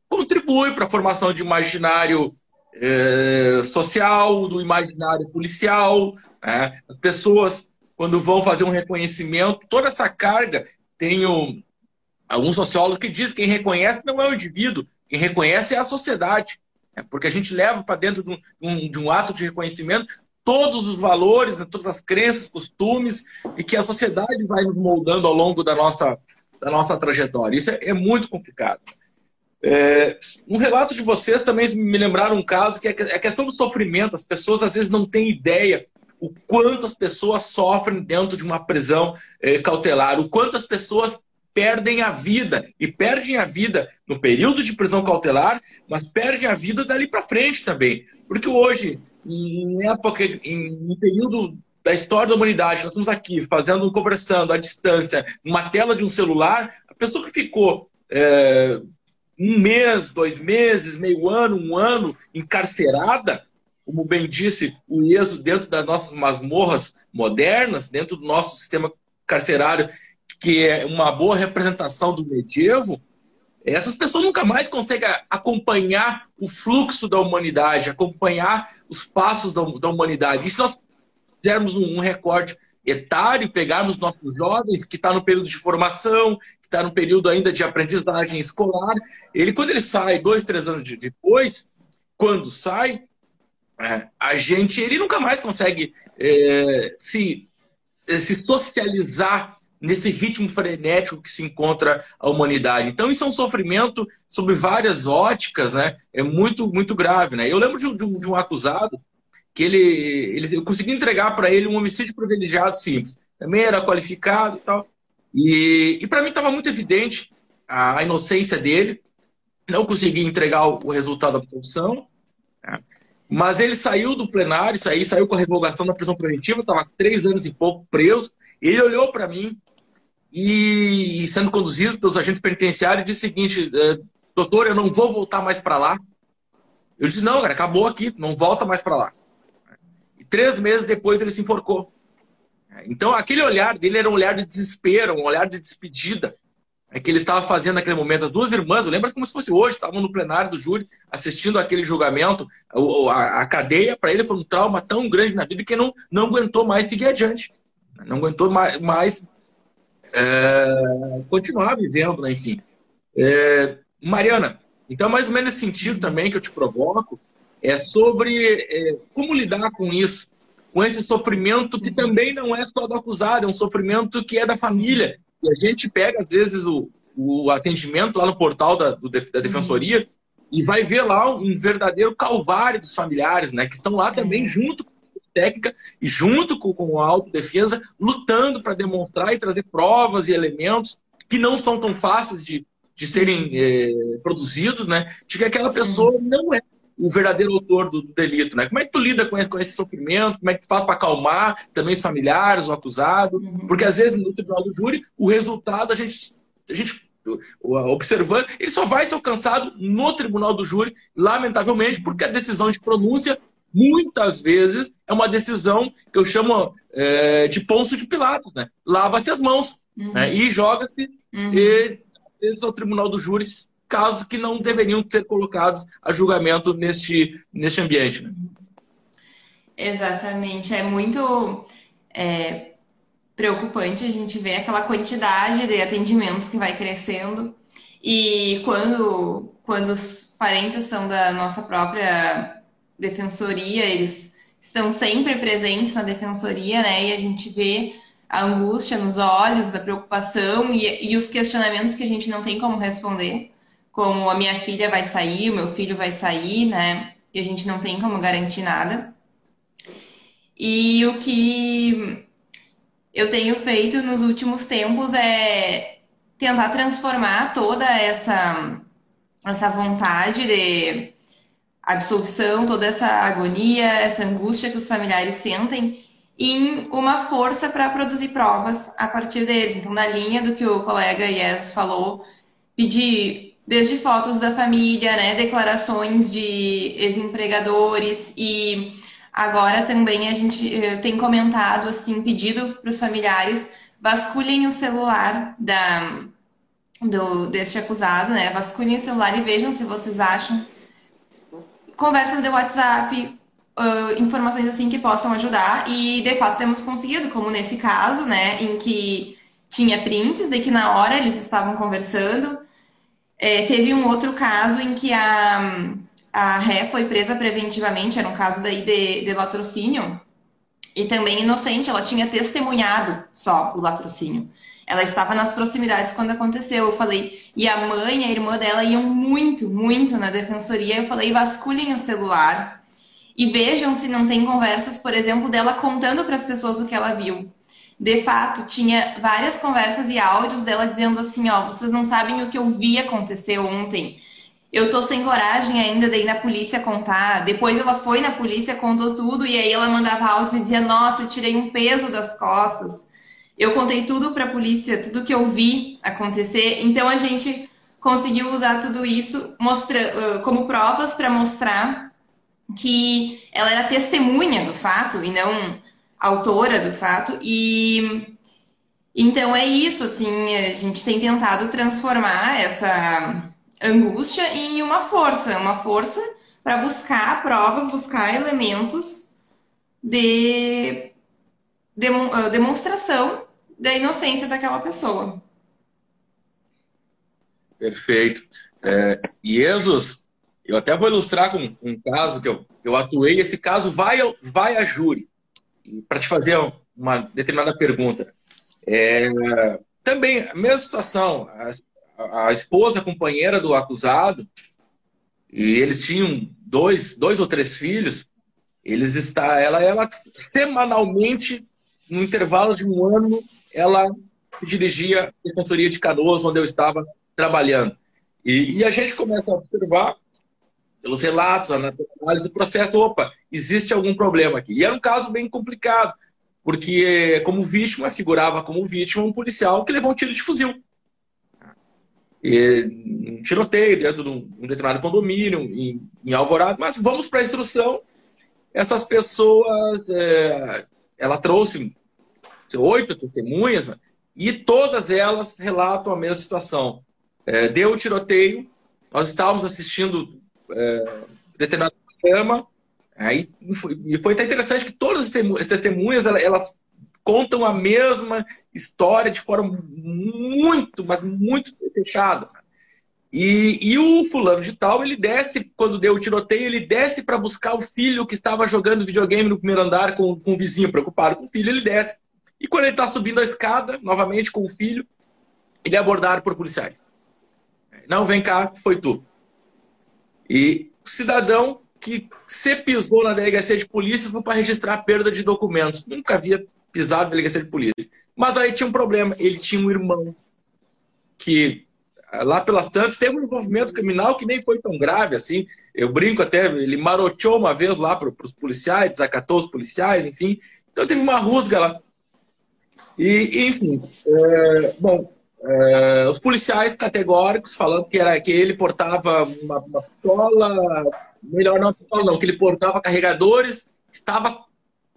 contribui para a formação de imaginário é, social, do imaginário policial. Né? As pessoas, quando vão fazer um reconhecimento, toda essa carga tem um, alguns sociólogos que dizem que quem reconhece não é o indivíduo, quem reconhece é a sociedade. Né? Porque a gente leva para dentro de um, de um ato de reconhecimento todos os valores, né, todas as crenças, costumes, e que a sociedade vai nos moldando ao longo da nossa, da nossa trajetória. Isso é, é muito complicado. É, um relato de vocês também me lembraram um caso que é, é a questão do sofrimento. As pessoas às vezes não têm ideia o quanto as pessoas sofrem dentro de uma prisão é, cautelar, o quanto as pessoas perdem a vida. E perdem a vida no período de prisão cautelar, mas perdem a vida dali para frente também, porque hoje em época, em período da história da humanidade, nós estamos aqui fazendo, conversando à distância, numa tela de um celular, a pessoa que ficou é, um mês, dois meses, meio ano, um ano encarcerada, como bem disse o IESO, dentro das nossas masmorras modernas, dentro do nosso sistema carcerário, que é uma boa representação do medievo, essas pessoas nunca mais conseguem acompanhar o fluxo da humanidade, acompanhar os passos da, da humanidade. E se nós fizermos um, recorte etário, pegarmos nossos jovens que está no período de formação, está no período ainda de aprendizagem escolar, ele quando ele sai dois, três anos de, depois, quando sai, é, a gente ele nunca mais consegue é, se se socializar nesse ritmo frenético que se encontra a humanidade. Então, isso é um sofrimento sobre várias óticas, né? É muito, muito grave, né? Eu lembro de um, de um acusado que ele, ele, eu consegui entregar para ele um homicídio privilegiado simples. Também era qualificado e tal. E, e para mim estava muito evidente a, a, inocência dele. Não consegui entregar o, o resultado da absolução. Né? Mas ele saiu do plenário, saiu, saiu com a revogação da prisão preventiva, estava três anos e pouco preso. Ele olhou para mim e, sendo conduzido pelos agentes penitenciários, disse o seguinte: eh, doutor, eu não vou voltar mais para lá. Eu disse: não, cara, acabou aqui, não volta mais para lá. E três meses depois ele se enforcou. Então, aquele olhar dele era um olhar de desespero, um olhar de despedida é que ele estava fazendo naquele momento. As duas irmãs, eu lembro como se fosse hoje, estavam no plenário do júri assistindo aquele julgamento. A, cadeia, para ele, foi um trauma tão grande na vida que não, não aguentou mais seguir adiante. Não aguentou mais, mais é, continuar vivendo, né? enfim. É, Mariana, então, mais ou menos nesse sentido também que eu te provoco, é sobre é, como lidar com isso, com esse sofrimento que também não é só do acusado, é um sofrimento que é da família. E a gente pega, às vezes, o, o atendimento lá no portal da, do, da Defensoria e vai ver lá um verdadeiro calvário dos familiares, né? Que estão lá também junto técnica e junto com, com a autodefesa, lutando para demonstrar e trazer provas e elementos que não são tão fáceis de, de serem é, produzidos, né? De que aquela pessoa não é o verdadeiro autor do, do, delito, né? Como é que tu lida com esse, com esse sofrimento? Como é que tu faz para acalmar também os familiares, o acusado? Uhum. Porque às vezes no tribunal do júri, o resultado a gente, a gente observando, ele só vai ser alcançado no tribunal do júri, lamentavelmente, porque a decisão de pronúncia muitas vezes é uma decisão que eu chamo é, de ponço de Pilatos, né? Lava-se as mãos uhum. né? e joga-se uhum. ao tribunal do júri casos que não deveriam ser colocados a julgamento neste, neste ambiente. Né? Exatamente. É muito é, preocupante a gente ver aquela quantidade de atendimentos que vai crescendo. E quando, quando os parentes são da nossa própria defensoria, eles estão sempre presentes na defensoria, né? E a gente vê a angústia nos olhos, a preocupação e, e os questionamentos que a gente não tem como responder, como a minha filha vai sair, o meu filho vai sair, né? E a gente não tem como garantir nada. E o que eu tenho feito nos últimos tempos é tentar transformar toda essa, essa vontade de absolvição, toda essa agonia, essa angústia que os familiares sentem em uma força para produzir provas a partir deles. Então, na linha do que o colega Yes falou, pedir desde fotos da família, né, declarações de ex-empregadores e agora também a gente eh, tem comentado assim, pedido para os familiares vasculhem o celular da do deste acusado, né? Vasculhem o celular e vejam se vocês acham conversas de WhatsApp, uh, informações assim que possam ajudar e de fato temos conseguido, como nesse caso, né, em que tinha prints de que na hora eles estavam conversando. É, teve um outro caso em que a, a ré foi presa preventivamente, era um caso daí de, de latrocínio, e também inocente, ela tinha testemunhado só o latrocínio. Ela estava nas proximidades quando aconteceu. Eu falei, e a mãe e a irmã dela iam muito, muito na defensoria. Eu falei, vasculhem o celular, e vejam se não tem conversas, por exemplo, dela contando para as pessoas o que ela viu. De fato, tinha várias conversas e áudios dela dizendo assim, ó, vocês não sabem o que eu vi acontecer ontem. Eu tô sem coragem ainda de ir na polícia contar. Depois ela foi na polícia, contou tudo e aí ela mandava áudios e dizia: "Nossa, eu tirei um peso das costas. Eu contei tudo para a polícia, tudo que eu vi acontecer". Então a gente conseguiu usar tudo isso mostra, como provas para mostrar que ela era testemunha do fato e não autora do fato e então é isso assim a gente tem tentado transformar essa angústia em uma força uma força para buscar provas buscar elementos de ah, demonstração da inocência daquela pessoa perfeito é, Jesus eu até vou ilustrar com um caso que eu, eu atuei. Esse caso vai, vai a júri. Para te fazer uma determinada pergunta. É, também, a mesma situação. A, a, esposa, a companheira do acusado, e eles tinham dois, dois ou três filhos. Eles está, ela, ela semanalmente, no intervalo de um ano, ela dirigia a defensoria de Canoas, onde eu estava trabalhando. E, e a gente começa a observar pelos relatos, a análise do processo, opa, existe algum problema aqui. E era um caso bem complicado, porque como vítima, figurava como vítima um policial que levou um tiro de fuzil. E, um tiroteio dentro de um, determinado condomínio, em, em Alvorada. Mas vamos para a instrução. Essas pessoas, é, ela trouxe oito testemunhas e todas elas relatam a mesma situação. É, deu o tiroteio, nós estávamos assistindo é, determinado programa. Aí, foi até interessante que todas as testemunhas elas, contam a mesma história de forma muito, mas muito fechada. E, e, o fulano de tal, ele desce, quando deu o tiroteio, ele desce para buscar o filho que estava jogando videogame no primeiro andar com, com o vizinho, preocupado com o filho, ele desce. E quando ele está subindo a escada, novamente com o filho, ele é abordado por policiais. Não, vem cá, foi tu. E cidadão que se pisou na delegacia de polícia foi para registrar a perda de documentos. Nunca havia pisado na delegacia de polícia. Mas aí tinha um problema. Ele tinha um irmão que, lá pelas tantas, teve um envolvimento criminal que nem foi tão grave assim. Eu brinco até, ele maroteou uma vez lá para os policiais, desacatou os policiais, enfim. Então teve uma rusga lá. E, enfim, é, bom, é, os policiais categóricos falando que era que ele portava uma, uma pistola, melhor não pistola não, que ele portava carregadores, estava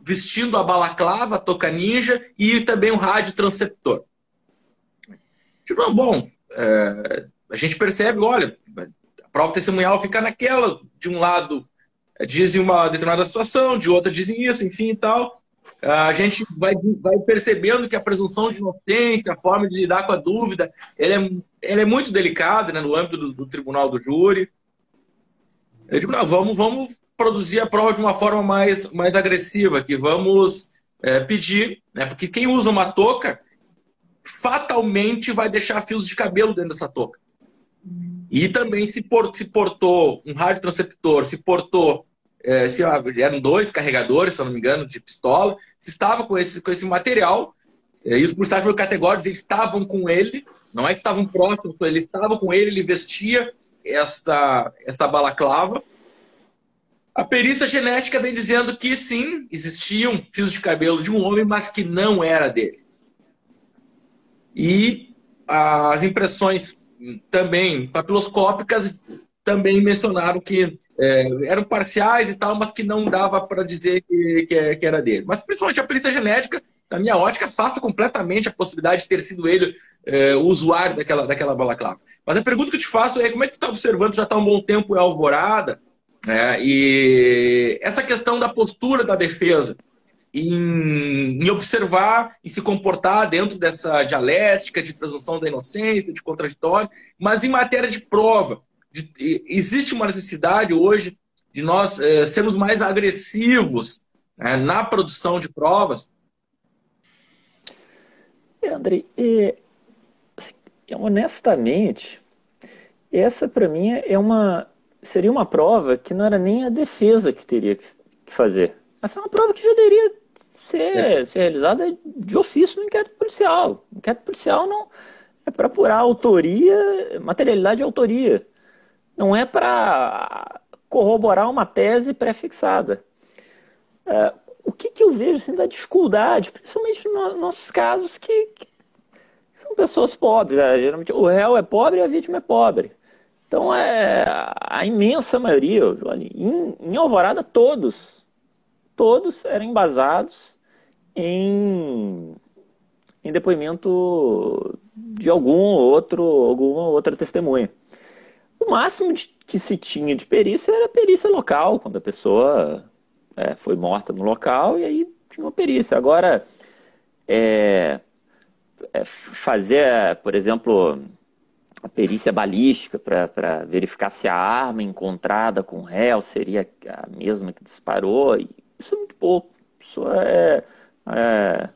vestindo a balaclava, a toca ninja e também um rádio transceptor. Tipo, bom, é, a gente percebe, olha, a prova testemunhal fica naquela, de um lado dizem uma determinada situação, de outra dizem isso, enfim e tal a gente vai, vai percebendo que a presunção de inocência, a forma de lidar com a dúvida, ela é, ela é muito delicada né, no âmbito do, do, tribunal do júri. Eu digo, não, vamos, vamos produzir a prova de uma forma mais, mais agressiva, que vamos é, pedir Né? Porque quem usa uma touca fatalmente vai deixar fios de cabelo dentro dessa touca. E também se, portou um radiotransceptor, se portou, é, se eram dois carregadores, se não me engano, de pistola, se estava com esse, com esse material, é, e os policiais foram categóricos, eles estavam com ele, não é que estavam próximos, eles estavam com ele, ele vestia esta, esta balaclava. A perícia genética vem dizendo que sim, existiam fios de cabelo de um homem, mas que não era dele. E as impressões também papiloscópicas também mencionaram que é, eram parciais e tal, mas que não dava para dizer que, que, que, era dele. Mas principalmente a perícia genética, na minha ótica, afasta completamente a possibilidade de ter sido ele é, o usuário daquela, daquela balaclava. Mas a pergunta que eu te faço é como é que tu está observando, já está um bom tempo, é Alvorada, é, e essa questão da postura da defesa, em, em, observar e se comportar dentro dessa dialética de presunção da inocência, de contraditório, mas em matéria de prova. De, existe uma necessidade hoje de nós é, sermos mais agressivos é, na produção de provas? É, André, é, assim, honestamente, essa para mim é uma seria uma prova que não era nem a defesa que teria que fazer. Essa é uma prova que já deveria ser, é. ser realizada de ofício no inquérito policial. O inquérito policial não é para apurar autoria, materialidade de autoria. Não é para corroborar uma tese pré-fixada. É, o que, que, eu vejo assim, da dificuldade, principalmente nos nossos casos que, que são pessoas pobres. Né? Geralmente o réu é pobre e a vítima é pobre. Então é a imensa maioria, em, em Alvorada todos, todos eram embasados em, em depoimento de algum outro, alguma outra testemunha. O máximo de, que se tinha de perícia era perícia local, quando a pessoa é, foi morta no local e aí tinha uma perícia. Agora, é, é fazer, por exemplo, a perícia balística para verificar se a arma encontrada com o réu seria a mesma que disparou. Isso é muito pouco. Isso é, é,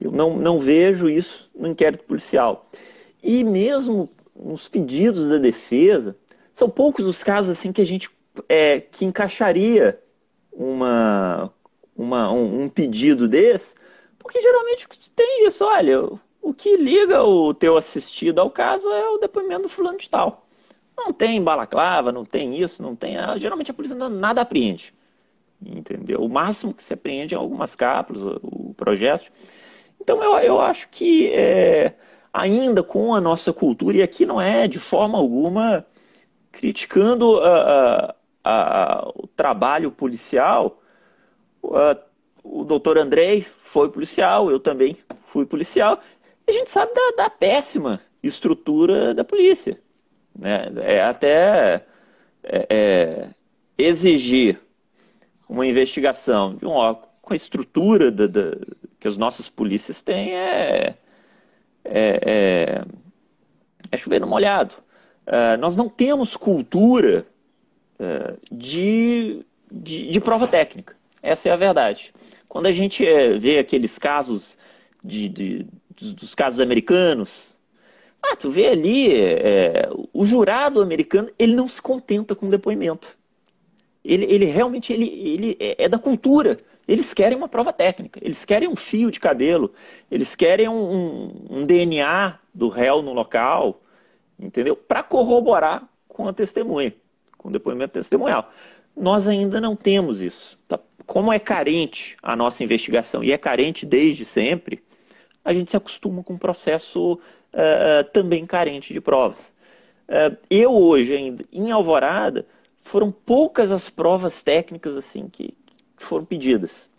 eu não, não vejo isso no inquérito policial. E mesmo nos pedidos da defesa, são poucos os casos assim que a gente é, que encaixaria uma, uma, um, um pedido desse, porque geralmente tem isso, olha, o que liga o teu assistido ao caso é o depoimento do fulano de tal. Não tem balaclava, não tem isso, não tem. Ah, geralmente a polícia nada apreende. Entendeu? O máximo que se apreende é algumas capas, o, projeto. Então eu, eu acho que é, ainda com a nossa cultura, e aqui não é de forma alguma criticando a, a, a, o trabalho policial, o doutor Andrei foi policial, eu também fui policial, a gente sabe da, da péssima estrutura da polícia. Né? É até é, é, exigir uma investigação de um com a estrutura da, da, que as nossas polícias têm é, é, é, é chover no molhado. Uh, nós não temos cultura uh, de, de, de, prova técnica. Essa é a verdade. Quando a gente é, vê aqueles casos de, de dos, casos americanos. Ah, tu vê ali, é, o jurado americano, ele não se contenta com o depoimento. Ele, ele realmente ele, ele é, é da cultura. Eles querem uma prova técnica, eles querem um fio de cabelo, eles querem um, um, um DNA do réu no local, entendeu? Para corroborar com a testemunha, com o depoimento testemunhal. Nós ainda não temos isso. Tá? Como é carente a nossa investigação, e é carente desde sempre, a gente se acostuma com um processo uh, também carente de provas. Uh, eu hoje ainda, em Alvorada, foram poucas as provas técnicas assim que, que foram pedidas.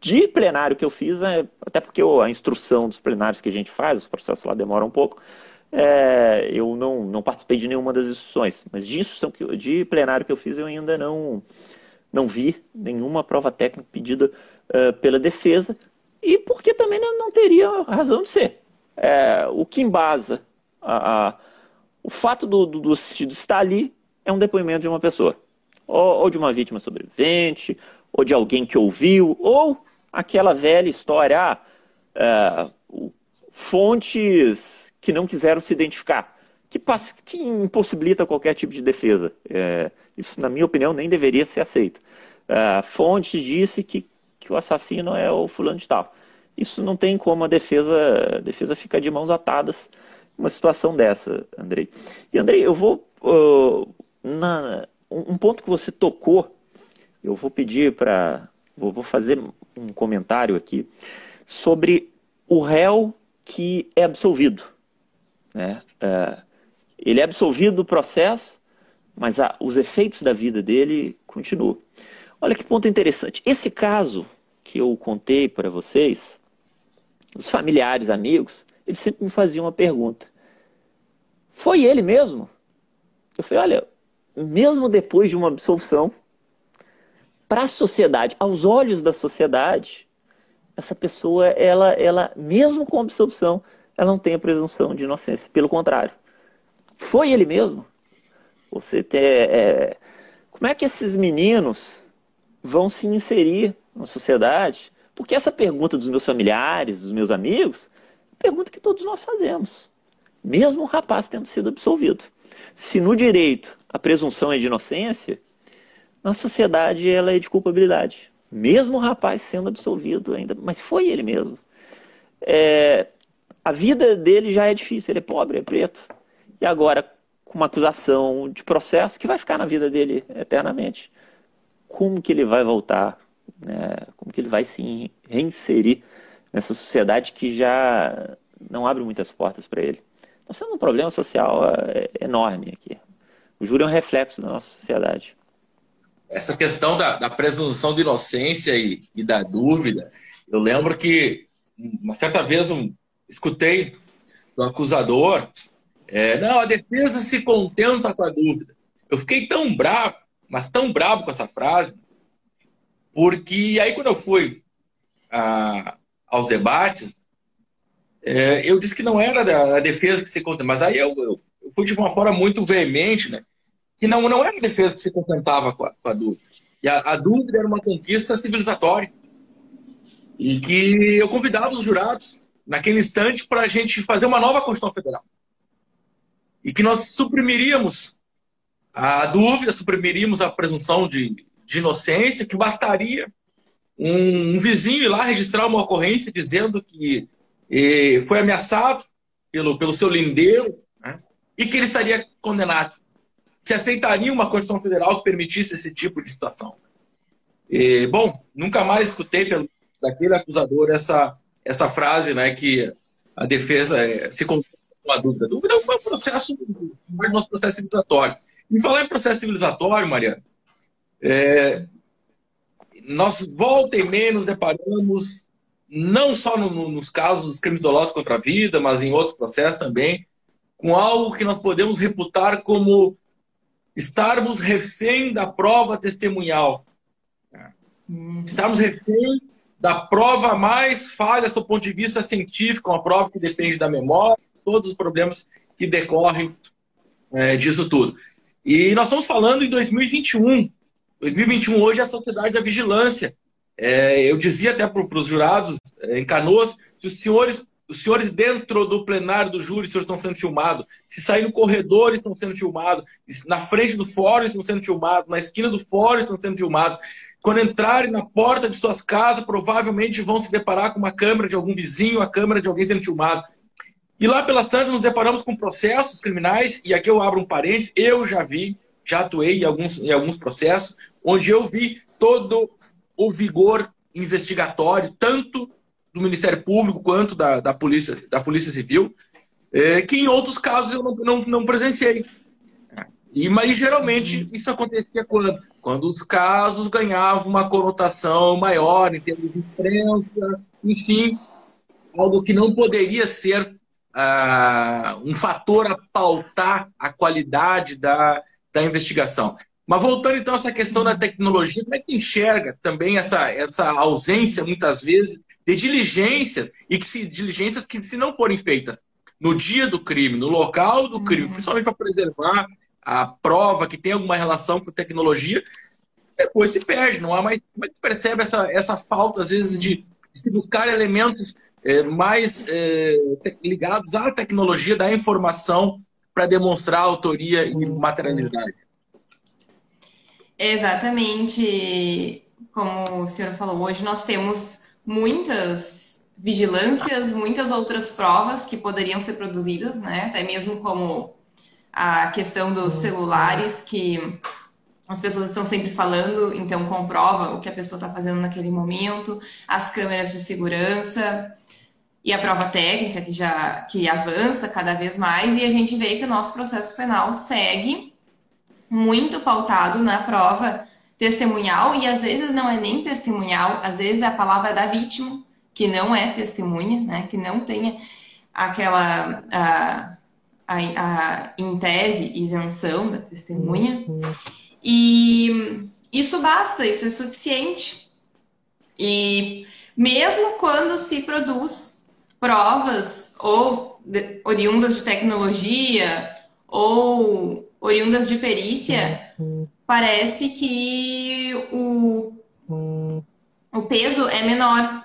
De, plenário que eu fiz, né, até porque a instrução dos plenários que a gente faz, os processos lá demoram um pouco, é, eu não, não participei de nenhuma das instruções, mas de instrução que, de plenário que eu fiz, eu ainda não, não vi nenhuma prova técnica pedida uh, pela defesa, e porque também não, teria razão de ser. É, o que embasa a, a, o fato do, do, do assistido estar ali é um depoimento de uma pessoa, ou, ou, de uma vítima sobrevivente, ou de alguém que ouviu, ou aquela velha história, ah, uh, fontes que não quiseram se identificar, que, passa, que impossibilita qualquer tipo de defesa. É, isso, na minha opinião, nem deveria ser aceito. Uh, fonte disse que, que o assassino é o fulano de tal. Isso não tem como a defesa, a defesa ficar de mãos atadas uma situação dessa, Andrei. E Andrei, eu vou uh, na, um ponto que você tocou, eu vou pedir para vou, fazer um comentário aqui sobre o réu que é absolvido, né? Uh, ele é absolvido do processo, mas a, os efeitos da vida dele continuam. Olha que ponto interessante. Esse caso que eu contei para vocês, os familiares, amigos, eles sempre me faziam uma pergunta. Foi ele mesmo? Eu falei, olha, mesmo depois de uma absolução, para a sociedade, aos olhos da sociedade, essa pessoa, ela, ela, mesmo com absolução, ela não tem a presunção de inocência. Pelo contrário, foi ele mesmo. Você tem, é, como é que esses meninos vão se inserir na sociedade? Porque essa pergunta dos meus familiares, dos meus amigos, é pergunta que todos nós fazemos mesmo o rapaz tendo sido absolvido. Se no direito a presunção é de inocência, na sociedade ela é de culpabilidade. Mesmo o rapaz sendo absolvido ainda, mas foi ele mesmo. É, a vida dele já é difícil, ele é pobre, é preto. E agora, com uma acusação de processo que vai ficar na vida dele eternamente. Como que ele vai voltar? Né? Como que ele vai se reinserir nessa sociedade que já não abre muitas portas para ele? Nós temos um problema social é, enorme aqui. O júri é um reflexo da nossa sociedade. Essa questão da, da presunção de inocência e, e, da dúvida, eu lembro que uma certa vez um, escutei do acusador, é, não, a defesa se contenta com a dúvida. Eu fiquei tão bravo, mas tão bravo com essa frase, porque aí quando eu fui a, aos debates, é, eu disse que não era a defesa que se contentava, mas aí eu, eu, eu, fui de uma forma muito veemente, né? Que não, não era a defesa que se contentava com a, com a dúvida. E a, a, dúvida era uma conquista civilizatória. E que eu convidava os jurados, naquele instante, para a gente fazer uma nova Constituição Federal. E que nós suprimiríamos a dúvida, suprimiríamos a presunção de, de inocência, que bastaria um, um vizinho ir lá registrar uma ocorrência dizendo que e foi ameaçado pelo, pelo seu lindeiro né? e que ele estaria condenado. Se aceitaria uma Constituição Federal que permitisse esse tipo de situação? E, bom, nunca mais escutei pelo, daquele acusador essa, essa frase né, que a defesa é, se com a dúvida. Dúvida é um processo, mais nosso processo civilizatório. E falar em processo civilizatório, Mariana, é, nós volta e meia nos deparamos não só no, nos casos dolosos contra a vida, mas em outros processos também, com algo que nós podemos reputar como estarmos refém da prova testemunhal. Uhum. Estarmos refém da prova mais falha do ponto de vista científico, uma prova que defende da memória, todos os problemas que decorrem é, disso tudo. E nós estamos falando em 2021. 2021 hoje é a sociedade da vigilância. É, eu dizia até para os jurados é, em Canoas, se os senhores, os senhores dentro do plenário do júri os senhores estão sendo filmados, se sair no corredor estão sendo filmados, na frente do fórum estão sendo filmados, na esquina do fórum estão sendo filmados. Quando entrarem na porta de suas casas, provavelmente vão se deparar com uma câmera de algum vizinho, a câmera de alguém sendo filmado. E lá pelas tantas nos deparamos com processos criminais, e aqui eu abro um parênteses, eu já vi, já atuei em alguns, em alguns processos, onde eu vi todo o vigor investigatório, tanto do Ministério Público quanto da, da, polícia, da polícia Civil, é, que em outros casos eu não, não, não presenciei. E, mas geralmente isso acontecia quando? Quando os casos ganhavam uma conotação maior em termos de imprensa, enfim, algo que não poderia ser ah, um fator a pautar a qualidade da, da investigação. Mas voltando então a essa questão da tecnologia, como é que enxerga também essa, essa ausência, muitas vezes, de diligências, e que se, diligências que, se não forem feitas no dia do crime, no local do crime, uhum. principalmente para preservar a prova que tem alguma relação com tecnologia, depois se perde, não há mais. Como é que percebe essa, essa falta, às vezes, de se buscar elementos é, mais é, ligados à tecnologia da informação para demonstrar autoria e materialidade? Exatamente como o senhor falou, hoje nós temos muitas vigilâncias, muitas outras provas que poderiam ser produzidas, né? Até mesmo como a questão dos celulares que as pessoas estão sempre falando, então comprova o que a pessoa está fazendo naquele momento, as câmeras de segurança e a prova técnica que já que avança cada vez mais e a gente vê que o nosso processo penal segue muito pautado na prova testemunhal e às vezes não é nem testemunhal, às vezes é a palavra da vítima que não é testemunha, né? Que não tenha aquela a, a, a em tese isenção da testemunha. E isso basta, isso é suficiente. E mesmo quando se produz provas ou de, oriundas de tecnologia ou oriundas de perícia, parece que o, o peso é menor.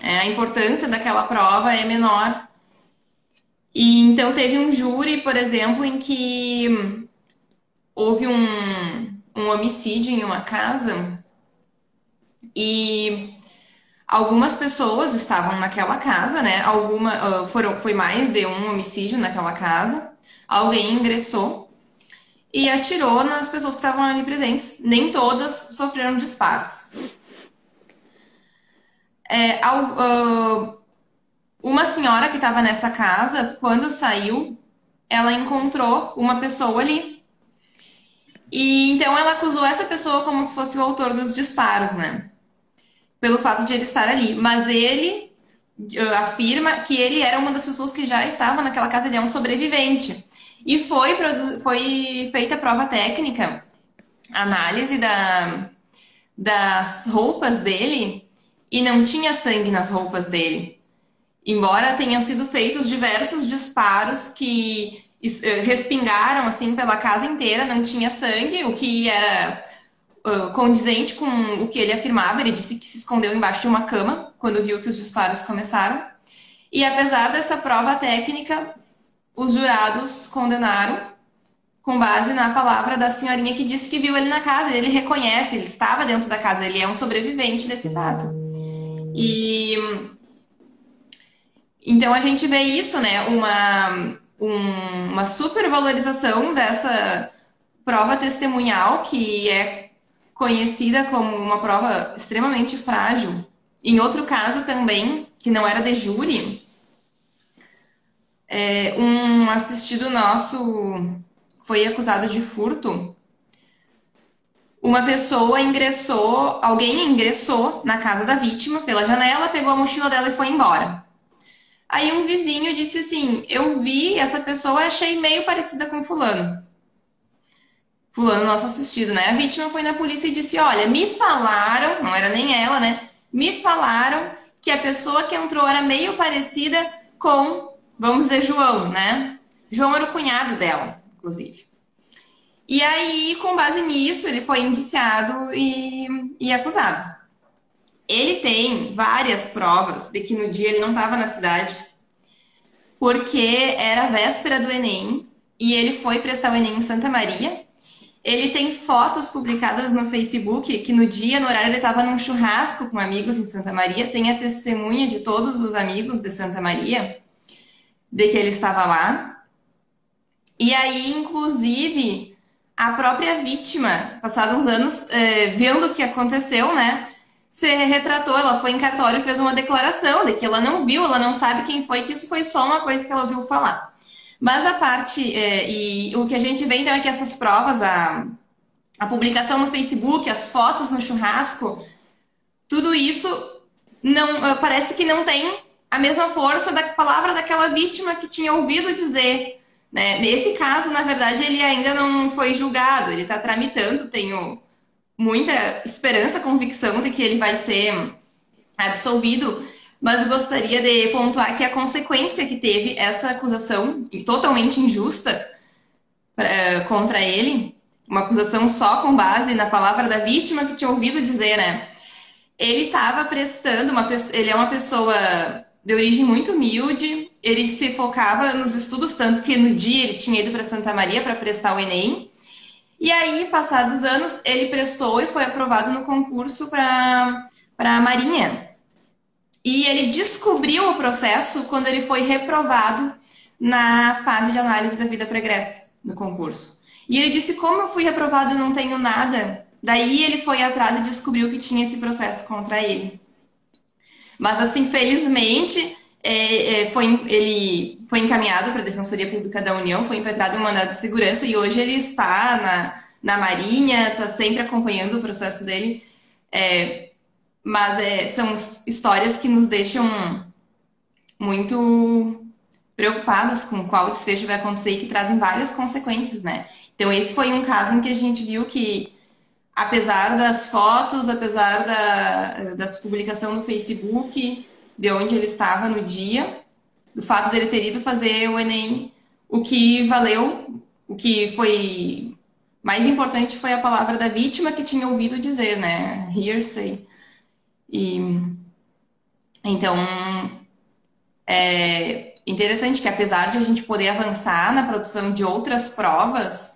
É, a importância daquela prova é menor. E então teve um júri, por exemplo, em que houve um, um homicídio em uma casa e algumas pessoas estavam naquela casa, né? Alguma uh, foram foi mais de um homicídio naquela casa. Alguém ingressou e atirou nas pessoas que estavam ali presentes. Nem todas sofreram disparos. É, uh, uma senhora que estava nessa casa, quando saiu, ela encontrou uma pessoa ali e então ela acusou essa pessoa como se fosse o autor dos disparos, né? Pelo fato de ele estar ali. Mas ele uh, afirma que ele era uma das pessoas que já estava naquela casa, ele é um sobrevivente. E foi, foi feita a prova técnica, análise da, das roupas dele, e não tinha sangue nas roupas dele. Embora tenham sido feitos diversos disparos que eh, respingaram assim pela casa inteira, não tinha sangue, o que era uh, condizente com o que ele afirmava. Ele disse que se escondeu embaixo de uma cama quando viu que os disparos começaram. E apesar dessa prova técnica, os jurados condenaram com base na palavra da senhorinha que disse que viu ele na casa. Ele reconhece, ele estava dentro da casa, ele é um sobrevivente desse fato. E então a gente vê isso, né? Uma um, uma supervalorização dessa prova testemunhal, que é conhecida como uma prova extremamente frágil. Em outro caso também, que não era de júri, é, um assistido nosso foi acusado de furto. Uma pessoa ingressou, alguém ingressou na casa da vítima pela janela, pegou a mochila dela e foi embora. Aí um vizinho disse assim: Eu vi essa pessoa, achei meio parecida com Fulano. Fulano, nosso assistido, né? A vítima foi na polícia e disse: Olha, me falaram, não era nem ela, né? Me falaram que a pessoa que entrou era meio parecida com, vamos dizer, João, né? João era o cunhado dela, inclusive. E aí, com base nisso, ele foi indiciado e, e acusado. Ele tem várias provas de que no dia ele não estava na cidade, porque era a véspera do Enem e ele foi prestar o Enem em Santa Maria. Ele tem fotos publicadas no Facebook que no dia, no horário, ele estava num churrasco com amigos em Santa Maria. Tem a testemunha de todos os amigos de Santa Maria de que ele estava lá. E aí, inclusive, a própria vítima, passados uns anos, é, vendo o que aconteceu, né? se retratou, ela foi em cartório e fez uma declaração de que ela não viu, ela não sabe quem foi, que isso foi só uma coisa que ela ouviu falar. Mas a parte, é, e o que a gente vê então é que essas provas, a, a publicação no Facebook, as fotos no churrasco, tudo isso não eh, parece que não tem a mesma força da palavra daquela vítima que tinha ouvido dizer. Né? Nesse caso, na verdade, ele ainda não foi julgado, ele está tramitando, tem o, muita esperança, convicção de que ele vai ser absolvido, mas gostaria de pontuar que a consequência que teve essa acusação totalmente injusta uh, contra ele uma acusação só com base na palavra da vítima que tinha ouvido dizer, né? Ele estava prestando uma ele é uma pessoa de origem muito humilde, ele se focava nos estudos tanto que no dia ele tinha ido para Santa Maria para prestar o ENEM. E aí, passados anos, ele prestou e foi aprovado no concurso para a Marinha. E ele descobriu o processo quando ele foi reprovado na fase de análise da vida pregressa no concurso. E ele disse: Como eu fui reprovado e não tenho nada? Daí ele foi atrás e descobriu que tinha esse processo contra ele. Mas, assim, felizmente, é, é, foi, ele foi encaminhado para a Defensoria Pública da União, foi impetrado um mandado de segurança e hoje ele está na, na Marinha, está sempre acompanhando o processo dele. É, mas é, são histórias que nos deixam muito preocupadas com qual desfecho vai acontecer e que trazem várias consequências, né? Então, esse foi um caso em que a gente viu que, apesar das fotos, apesar da, da publicação no Facebook, de onde ele estava no dia, do fato dele ter ido fazer o Enem, o que valeu, o que foi mais importante foi a palavra da vítima que tinha ouvido dizer, né? Hearsay. E então é interessante que apesar de a gente poder avançar na produção de outras provas,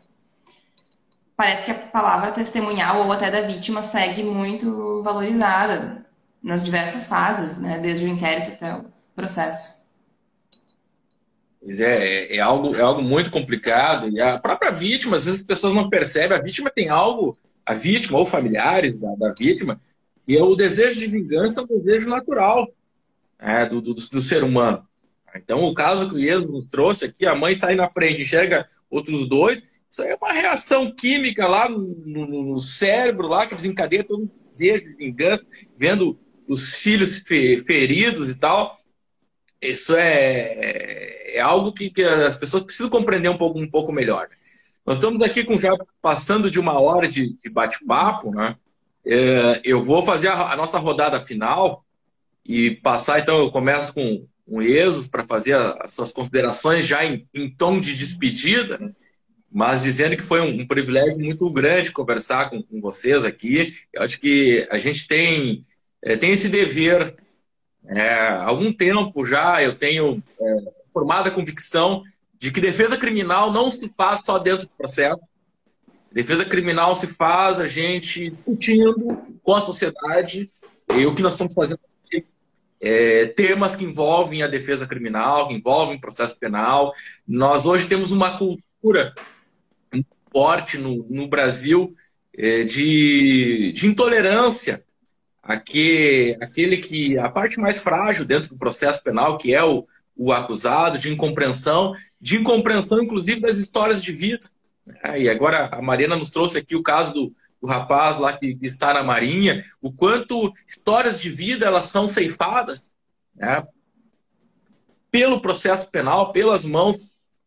parece que a palavra testemunhal ou até da vítima segue muito valorizada nas diversas fases, né? Desde o inquérito até o processo. Pois é, é, é, algo, é algo muito complicado. E a própria vítima, às vezes as pessoas não percebem, a vítima tem algo, a vítima ou familiares da, da vítima, e é o desejo de vingança é um desejo natural é, do, do, do, ser humano. Então, o caso que o Iesmo trouxe aqui, a mãe sai na frente, enxerga outros dois, isso é uma reação química lá no, no, cérebro, lá que desencadeia todo um desejo de vingança, vendo os filhos feridos e tal. Isso é, é algo que, que, as pessoas precisam compreender um pouco, um pouco melhor. Nós estamos aqui com já passando de uma hora de, de bate-papo, né? É, eu vou fazer a, a, nossa rodada final e passar, então eu começo com o Esos para fazer as suas considerações já em, em tom de despedida. Né? Mas dizendo que foi um, um privilégio muito grande conversar com, com, vocês aqui. Eu acho que a gente tem, é, tem esse dever. É, há algum tempo já eu tenho é, formada a convicção de que defesa criminal não se faz só dentro do processo. Defesa criminal se faz a gente discutindo com a sociedade e o que nós estamos fazendo aqui. É, temas que envolvem a defesa criminal, que envolvem processo penal. Nós hoje temos uma cultura forte no, no Brasil é, de, de intolerância aquele, aquele que a parte mais frágil dentro do processo penal, que é o, o acusado, de incompreensão, de incompreensão, inclusive, das histórias de vida. É, e agora a Mariana nos trouxe aqui o caso do, do rapaz lá que, que, está na Marinha, o quanto histórias de vida elas são ceifadas né, pelo processo penal, pelas mãos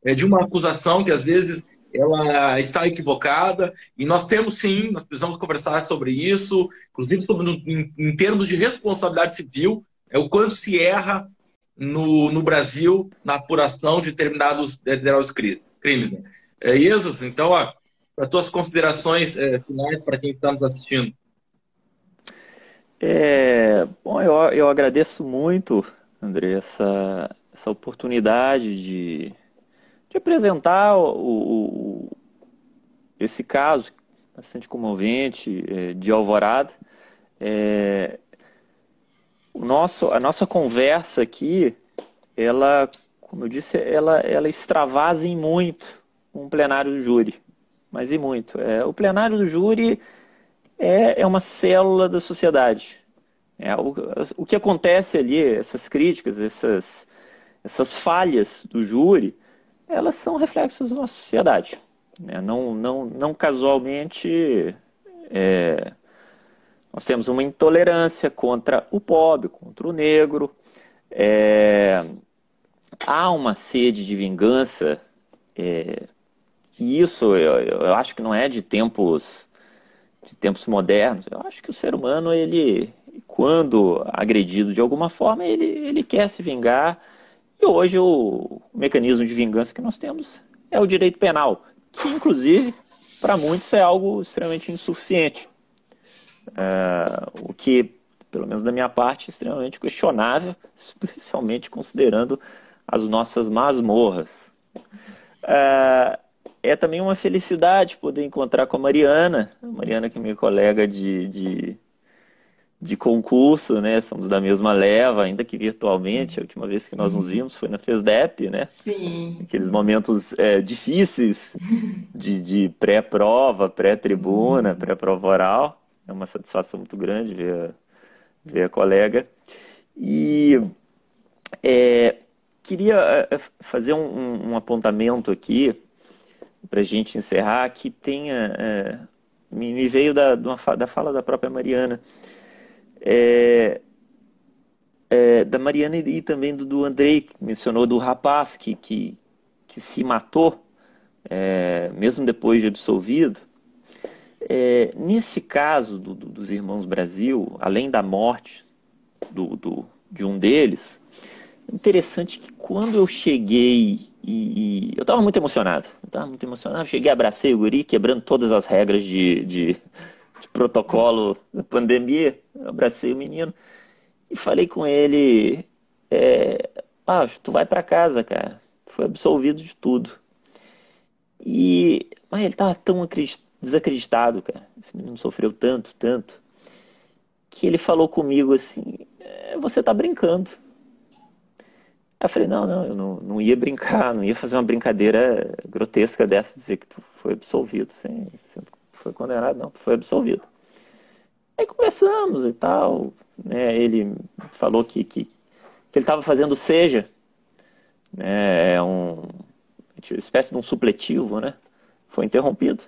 é, de uma acusação que às vezes ela está equivocada e nós temos sim, nós precisamos conversar sobre isso, inclusive sobre, em, em termos de responsabilidade civil, é o quanto se erra no, no Brasil na apuração de determinados, determinados crimes. Né? É, Jesus, então, para tuas considerações é, finais para quem está nos assistindo. É, bom, eu, eu agradeço muito, André, essa, essa oportunidade de de apresentar o, o, esse caso bastante comovente é, de Alvorada. É, o nosso, a nossa conversa aqui, ela, como eu disse, ela, ela extravasa em muito um plenário do júri, mas e muito. É, o plenário do júri é, é uma célula da sociedade. É, o, o que acontece ali, essas críticas, essas, essas falhas do júri, elas são reflexos da nossa sociedade. Né? Não, não, não casualmente, é, nós temos uma intolerância contra o pobre, contra o negro. É, há uma sede de vingança, é, e isso eu, eu, acho que não é de tempos, de tempos modernos. Eu acho que o ser humano, ele, quando agredido de alguma forma, ele, ele quer se vingar e hoje o mecanismo de vingança que nós temos é o direito penal, que inclusive para muitos é algo extremamente insuficiente. É, o que, pelo menos da minha parte, é extremamente questionável, especialmente considerando as nossas masmorras. É, é também uma felicidade poder encontrar com a Mariana, a Mariana que é minha colega de, de, de, concurso, né? Somos da mesma leva, ainda que virtualmente. A última vez que nós nos vimos foi na FESDEP, né? Sim. Aqueles momentos é, difíceis de, de pré-prova, pré-tribuna, pré-prova oral. É uma satisfação muito grande ver a, ver a colega. E é, queria é, fazer um, um apontamento aqui para a gente encerrar, que tenha. É, me, me, veio da, da fala da própria Mariana. É, é, da Mariana e também do, do Andrei, que mencionou do rapaz que, que, que se matou, é, mesmo depois de absolvido. É, nesse caso do, do, dos irmãos Brasil, além da morte do, de um deles, interessante que quando eu cheguei e, e eu estava muito emocionado. estava muito emocionado. Cheguei, abracei o guri, quebrando todas as regras de, de, de protocolo da pandemia. abracei o menino e falei com ele: é, ah, tu vai para casa, cara. Foi absolvido de tudo. E mas ele estava tão desacreditado, cara. Esse menino sofreu tanto, tanto, que ele falou comigo assim: é, você está brincando. Eu falei, não, não, eu não, não ia brincar, não ia fazer uma brincadeira grotesca dessa, dizer que tu foi absolvido, sem, sem foi condenado, não, foi absolvido. Aí conversamos e tal, né, ele falou que, que, que ele estava fazendo seja, né, é um, uma espécie de um supletivo, né, foi interrompido.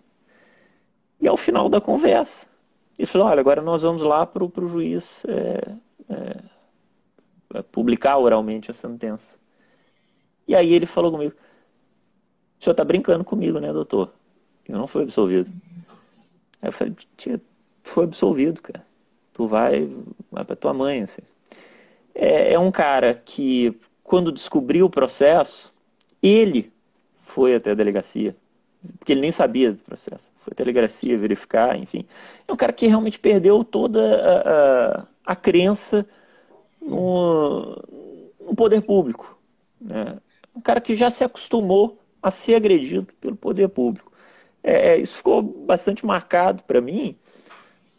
E ao final da conversa, ele falou, olha, agora nós vamos lá para o juiz é, é, publicar oralmente a sentença. E aí ele falou comigo: O senhor está brincando comigo, né, doutor? Eu não fui absolvido. Aí eu falei: Tia, foi absolvido, cara. Tu vai, vai para tua mãe, assim. É, é um cara que, quando descobriu o processo, ele foi até a delegacia, porque ele nem sabia do processo. Foi até a delegacia verificar, enfim. É um cara que realmente perdeu toda a, a, a crença no, no poder público. Né? Um cara que já se acostumou a ser agredido pelo poder público. É, é isso ficou bastante marcado para mim.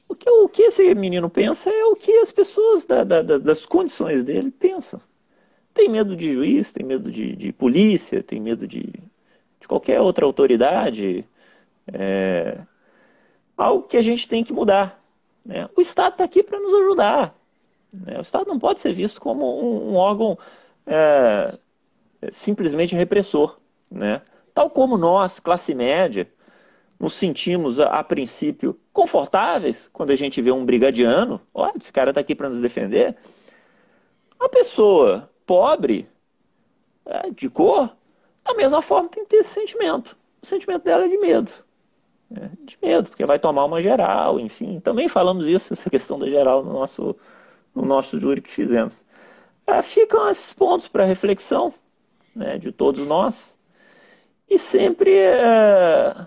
Porque o que esse menino pensa é o que as pessoas da, da, das condições dele pensam. Tem medo de juiz, tem medo de, de polícia, tem medo de, de qualquer outra autoridade. É algo que a gente tem que mudar. Né? O Estado está aqui para nos ajudar. Né? O Estado não pode ser visto como um, um órgão é, simplesmente repressor. Né? Tal como nós, classe média, nos sentimos, a, a princípio, confortáveis quando a gente vê um brigadiano, olha, esse cara está aqui para nos defender. A pessoa pobre, é, de cor, da mesma forma tem que ter esse sentimento. O sentimento dela é de medo. É, de medo, porque vai tomar uma geral, enfim. Também falamos isso, essa questão da geral no nosso no nosso júri que fizemos. É, ficam esses pontos para reflexão né, de todos nós. E sempre, é,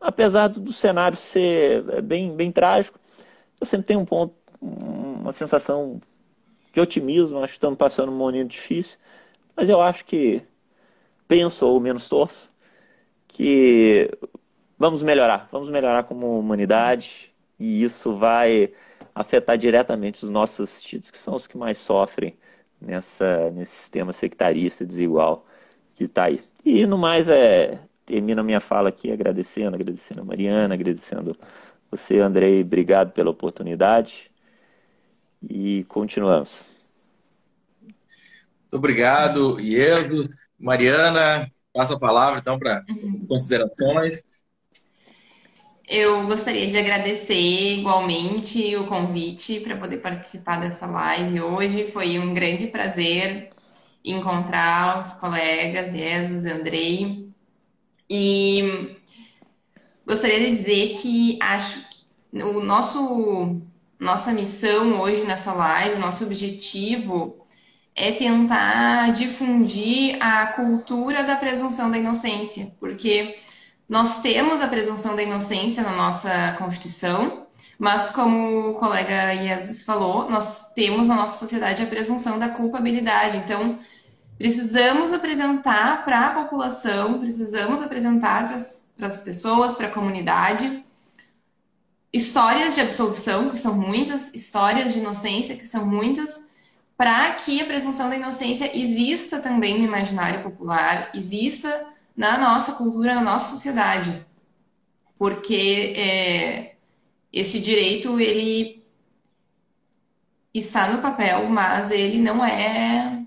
apesar do cenário ser é, bem, bem trágico, eu sempre tenho um ponto, uma sensação de otimismo. Acho que estamos passando um momento difícil, mas eu acho que, penso ou menos torço, que vamos melhorar, vamos melhorar como humanidade e isso vai afetar diretamente os nossos assistidos, que são os que mais sofrem nessa, nesse sistema sectarista desigual que está aí. E no mais, é, termino a minha fala aqui agradecendo, agradecendo a Mariana, agradecendo você, Andrei, obrigado pela oportunidade e continuamos. Muito obrigado, Ieso. Mariana, passa a palavra então para considerações. Eu gostaria de agradecer igualmente o convite para poder participar dessa live hoje. Foi um grande prazer encontrar os colegas Jesus e Andrei. E gostaria de dizer que acho que o nosso nossa missão hoje nessa live, nosso objetivo é tentar difundir a cultura da presunção da inocência, porque nós temos a presunção da inocência na nossa Constituição, mas como o colega Jesus falou, nós temos na nossa sociedade a presunção da culpabilidade. Então, precisamos apresentar para a população, precisamos apresentar para as pessoas, para a comunidade, histórias de absolvição, que são muitas, histórias de inocência, que são muitas, para que a presunção da inocência exista também no imaginário popular, exista na nossa cultura, na nossa sociedade. Porque é, esse direito, ele está no papel, mas ele não é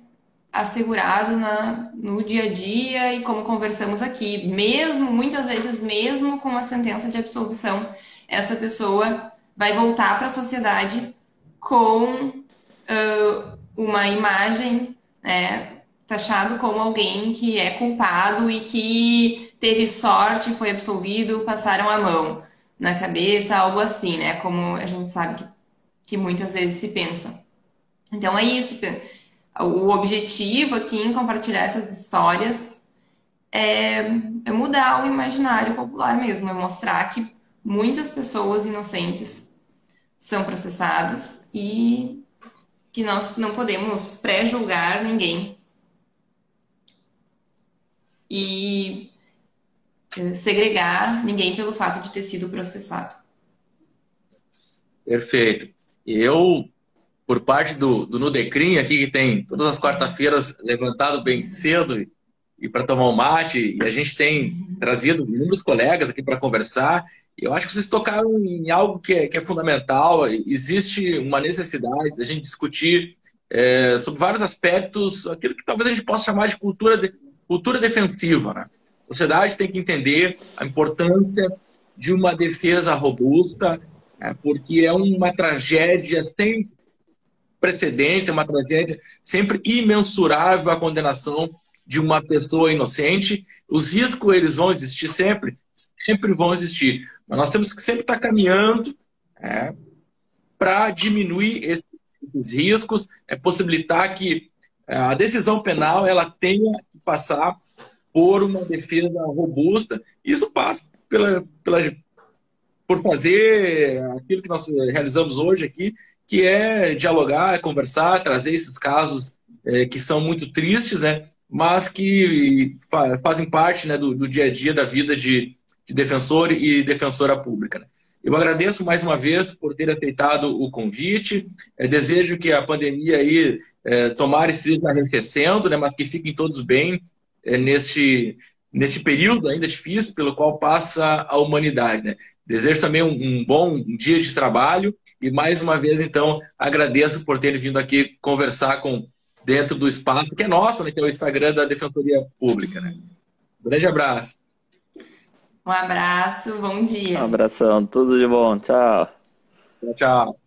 assegurado na, no dia a dia e como conversamos aqui, mesmo, muitas vezes, mesmo com a sentença de absolvição, essa pessoa vai voltar para a sociedade com uh, uma imagem né, taxado como alguém que é culpado e que teve sorte, foi absolvido, passaram a mão na cabeça, algo assim, né? Como a gente sabe que, que muitas vezes se pensa. Então é isso o objetivo aqui em compartilhar essas histórias é, é, mudar o imaginário popular mesmo, é mostrar que muitas pessoas inocentes são processadas e que nós não podemos pré-julgar ninguém e é, segregar ninguém pelo fato de ter sido processado. Perfeito. Eu por parte do, do Nudecrim aqui, que tem todas as quarta-feiras levantado bem cedo e, para tomar um mate. E a gente tem trazido muitos colegas aqui para conversar. Eu acho que vocês tocaram em algo que é, que é fundamental. Existe uma necessidade da gente discutir é, sobre vários aspectos, aquilo que talvez a gente possa chamar de cultura, de, cultura defensiva. Né? A sociedade tem que entender a importância de uma defesa robusta, é, porque é uma tragédia sem precedente, uma tragédia sempre imensurável a condenação de uma pessoa inocente. Os riscos eles vão existir sempre, sempre vão existir. Mas nós temos que sempre estar caminhando é, para diminuir esses, esses, riscos, é possibilitar que é, a decisão penal ela tenha que passar por uma defesa robusta. Isso passa pela, pela, por fazer aquilo que nós realizamos hoje aqui, que é dialogar, conversar, trazer esses casos é, que são muito tristes, né? mas que fa fazem parte né, do, do, dia a dia da vida de, de defensor e defensora pública. Né? Eu agradeço mais uma vez por ter aceitado o convite. É, desejo que a pandemia aí é, tomara esteja arrefecendo, né, mas que fiquem todos bem é, neste, neste período ainda difícil pelo qual passa a humanidade. Né? Desejo também um, um, bom dia de trabalho e mais uma vez, então, agradeço por terem vindo aqui conversar com dentro do espaço que é nosso, né, que é o Instagram da Defensoria Pública. Né? Um grande abraço. Um abraço, bom dia. Um abração, tudo de bom, tchau. Tchau, tchau.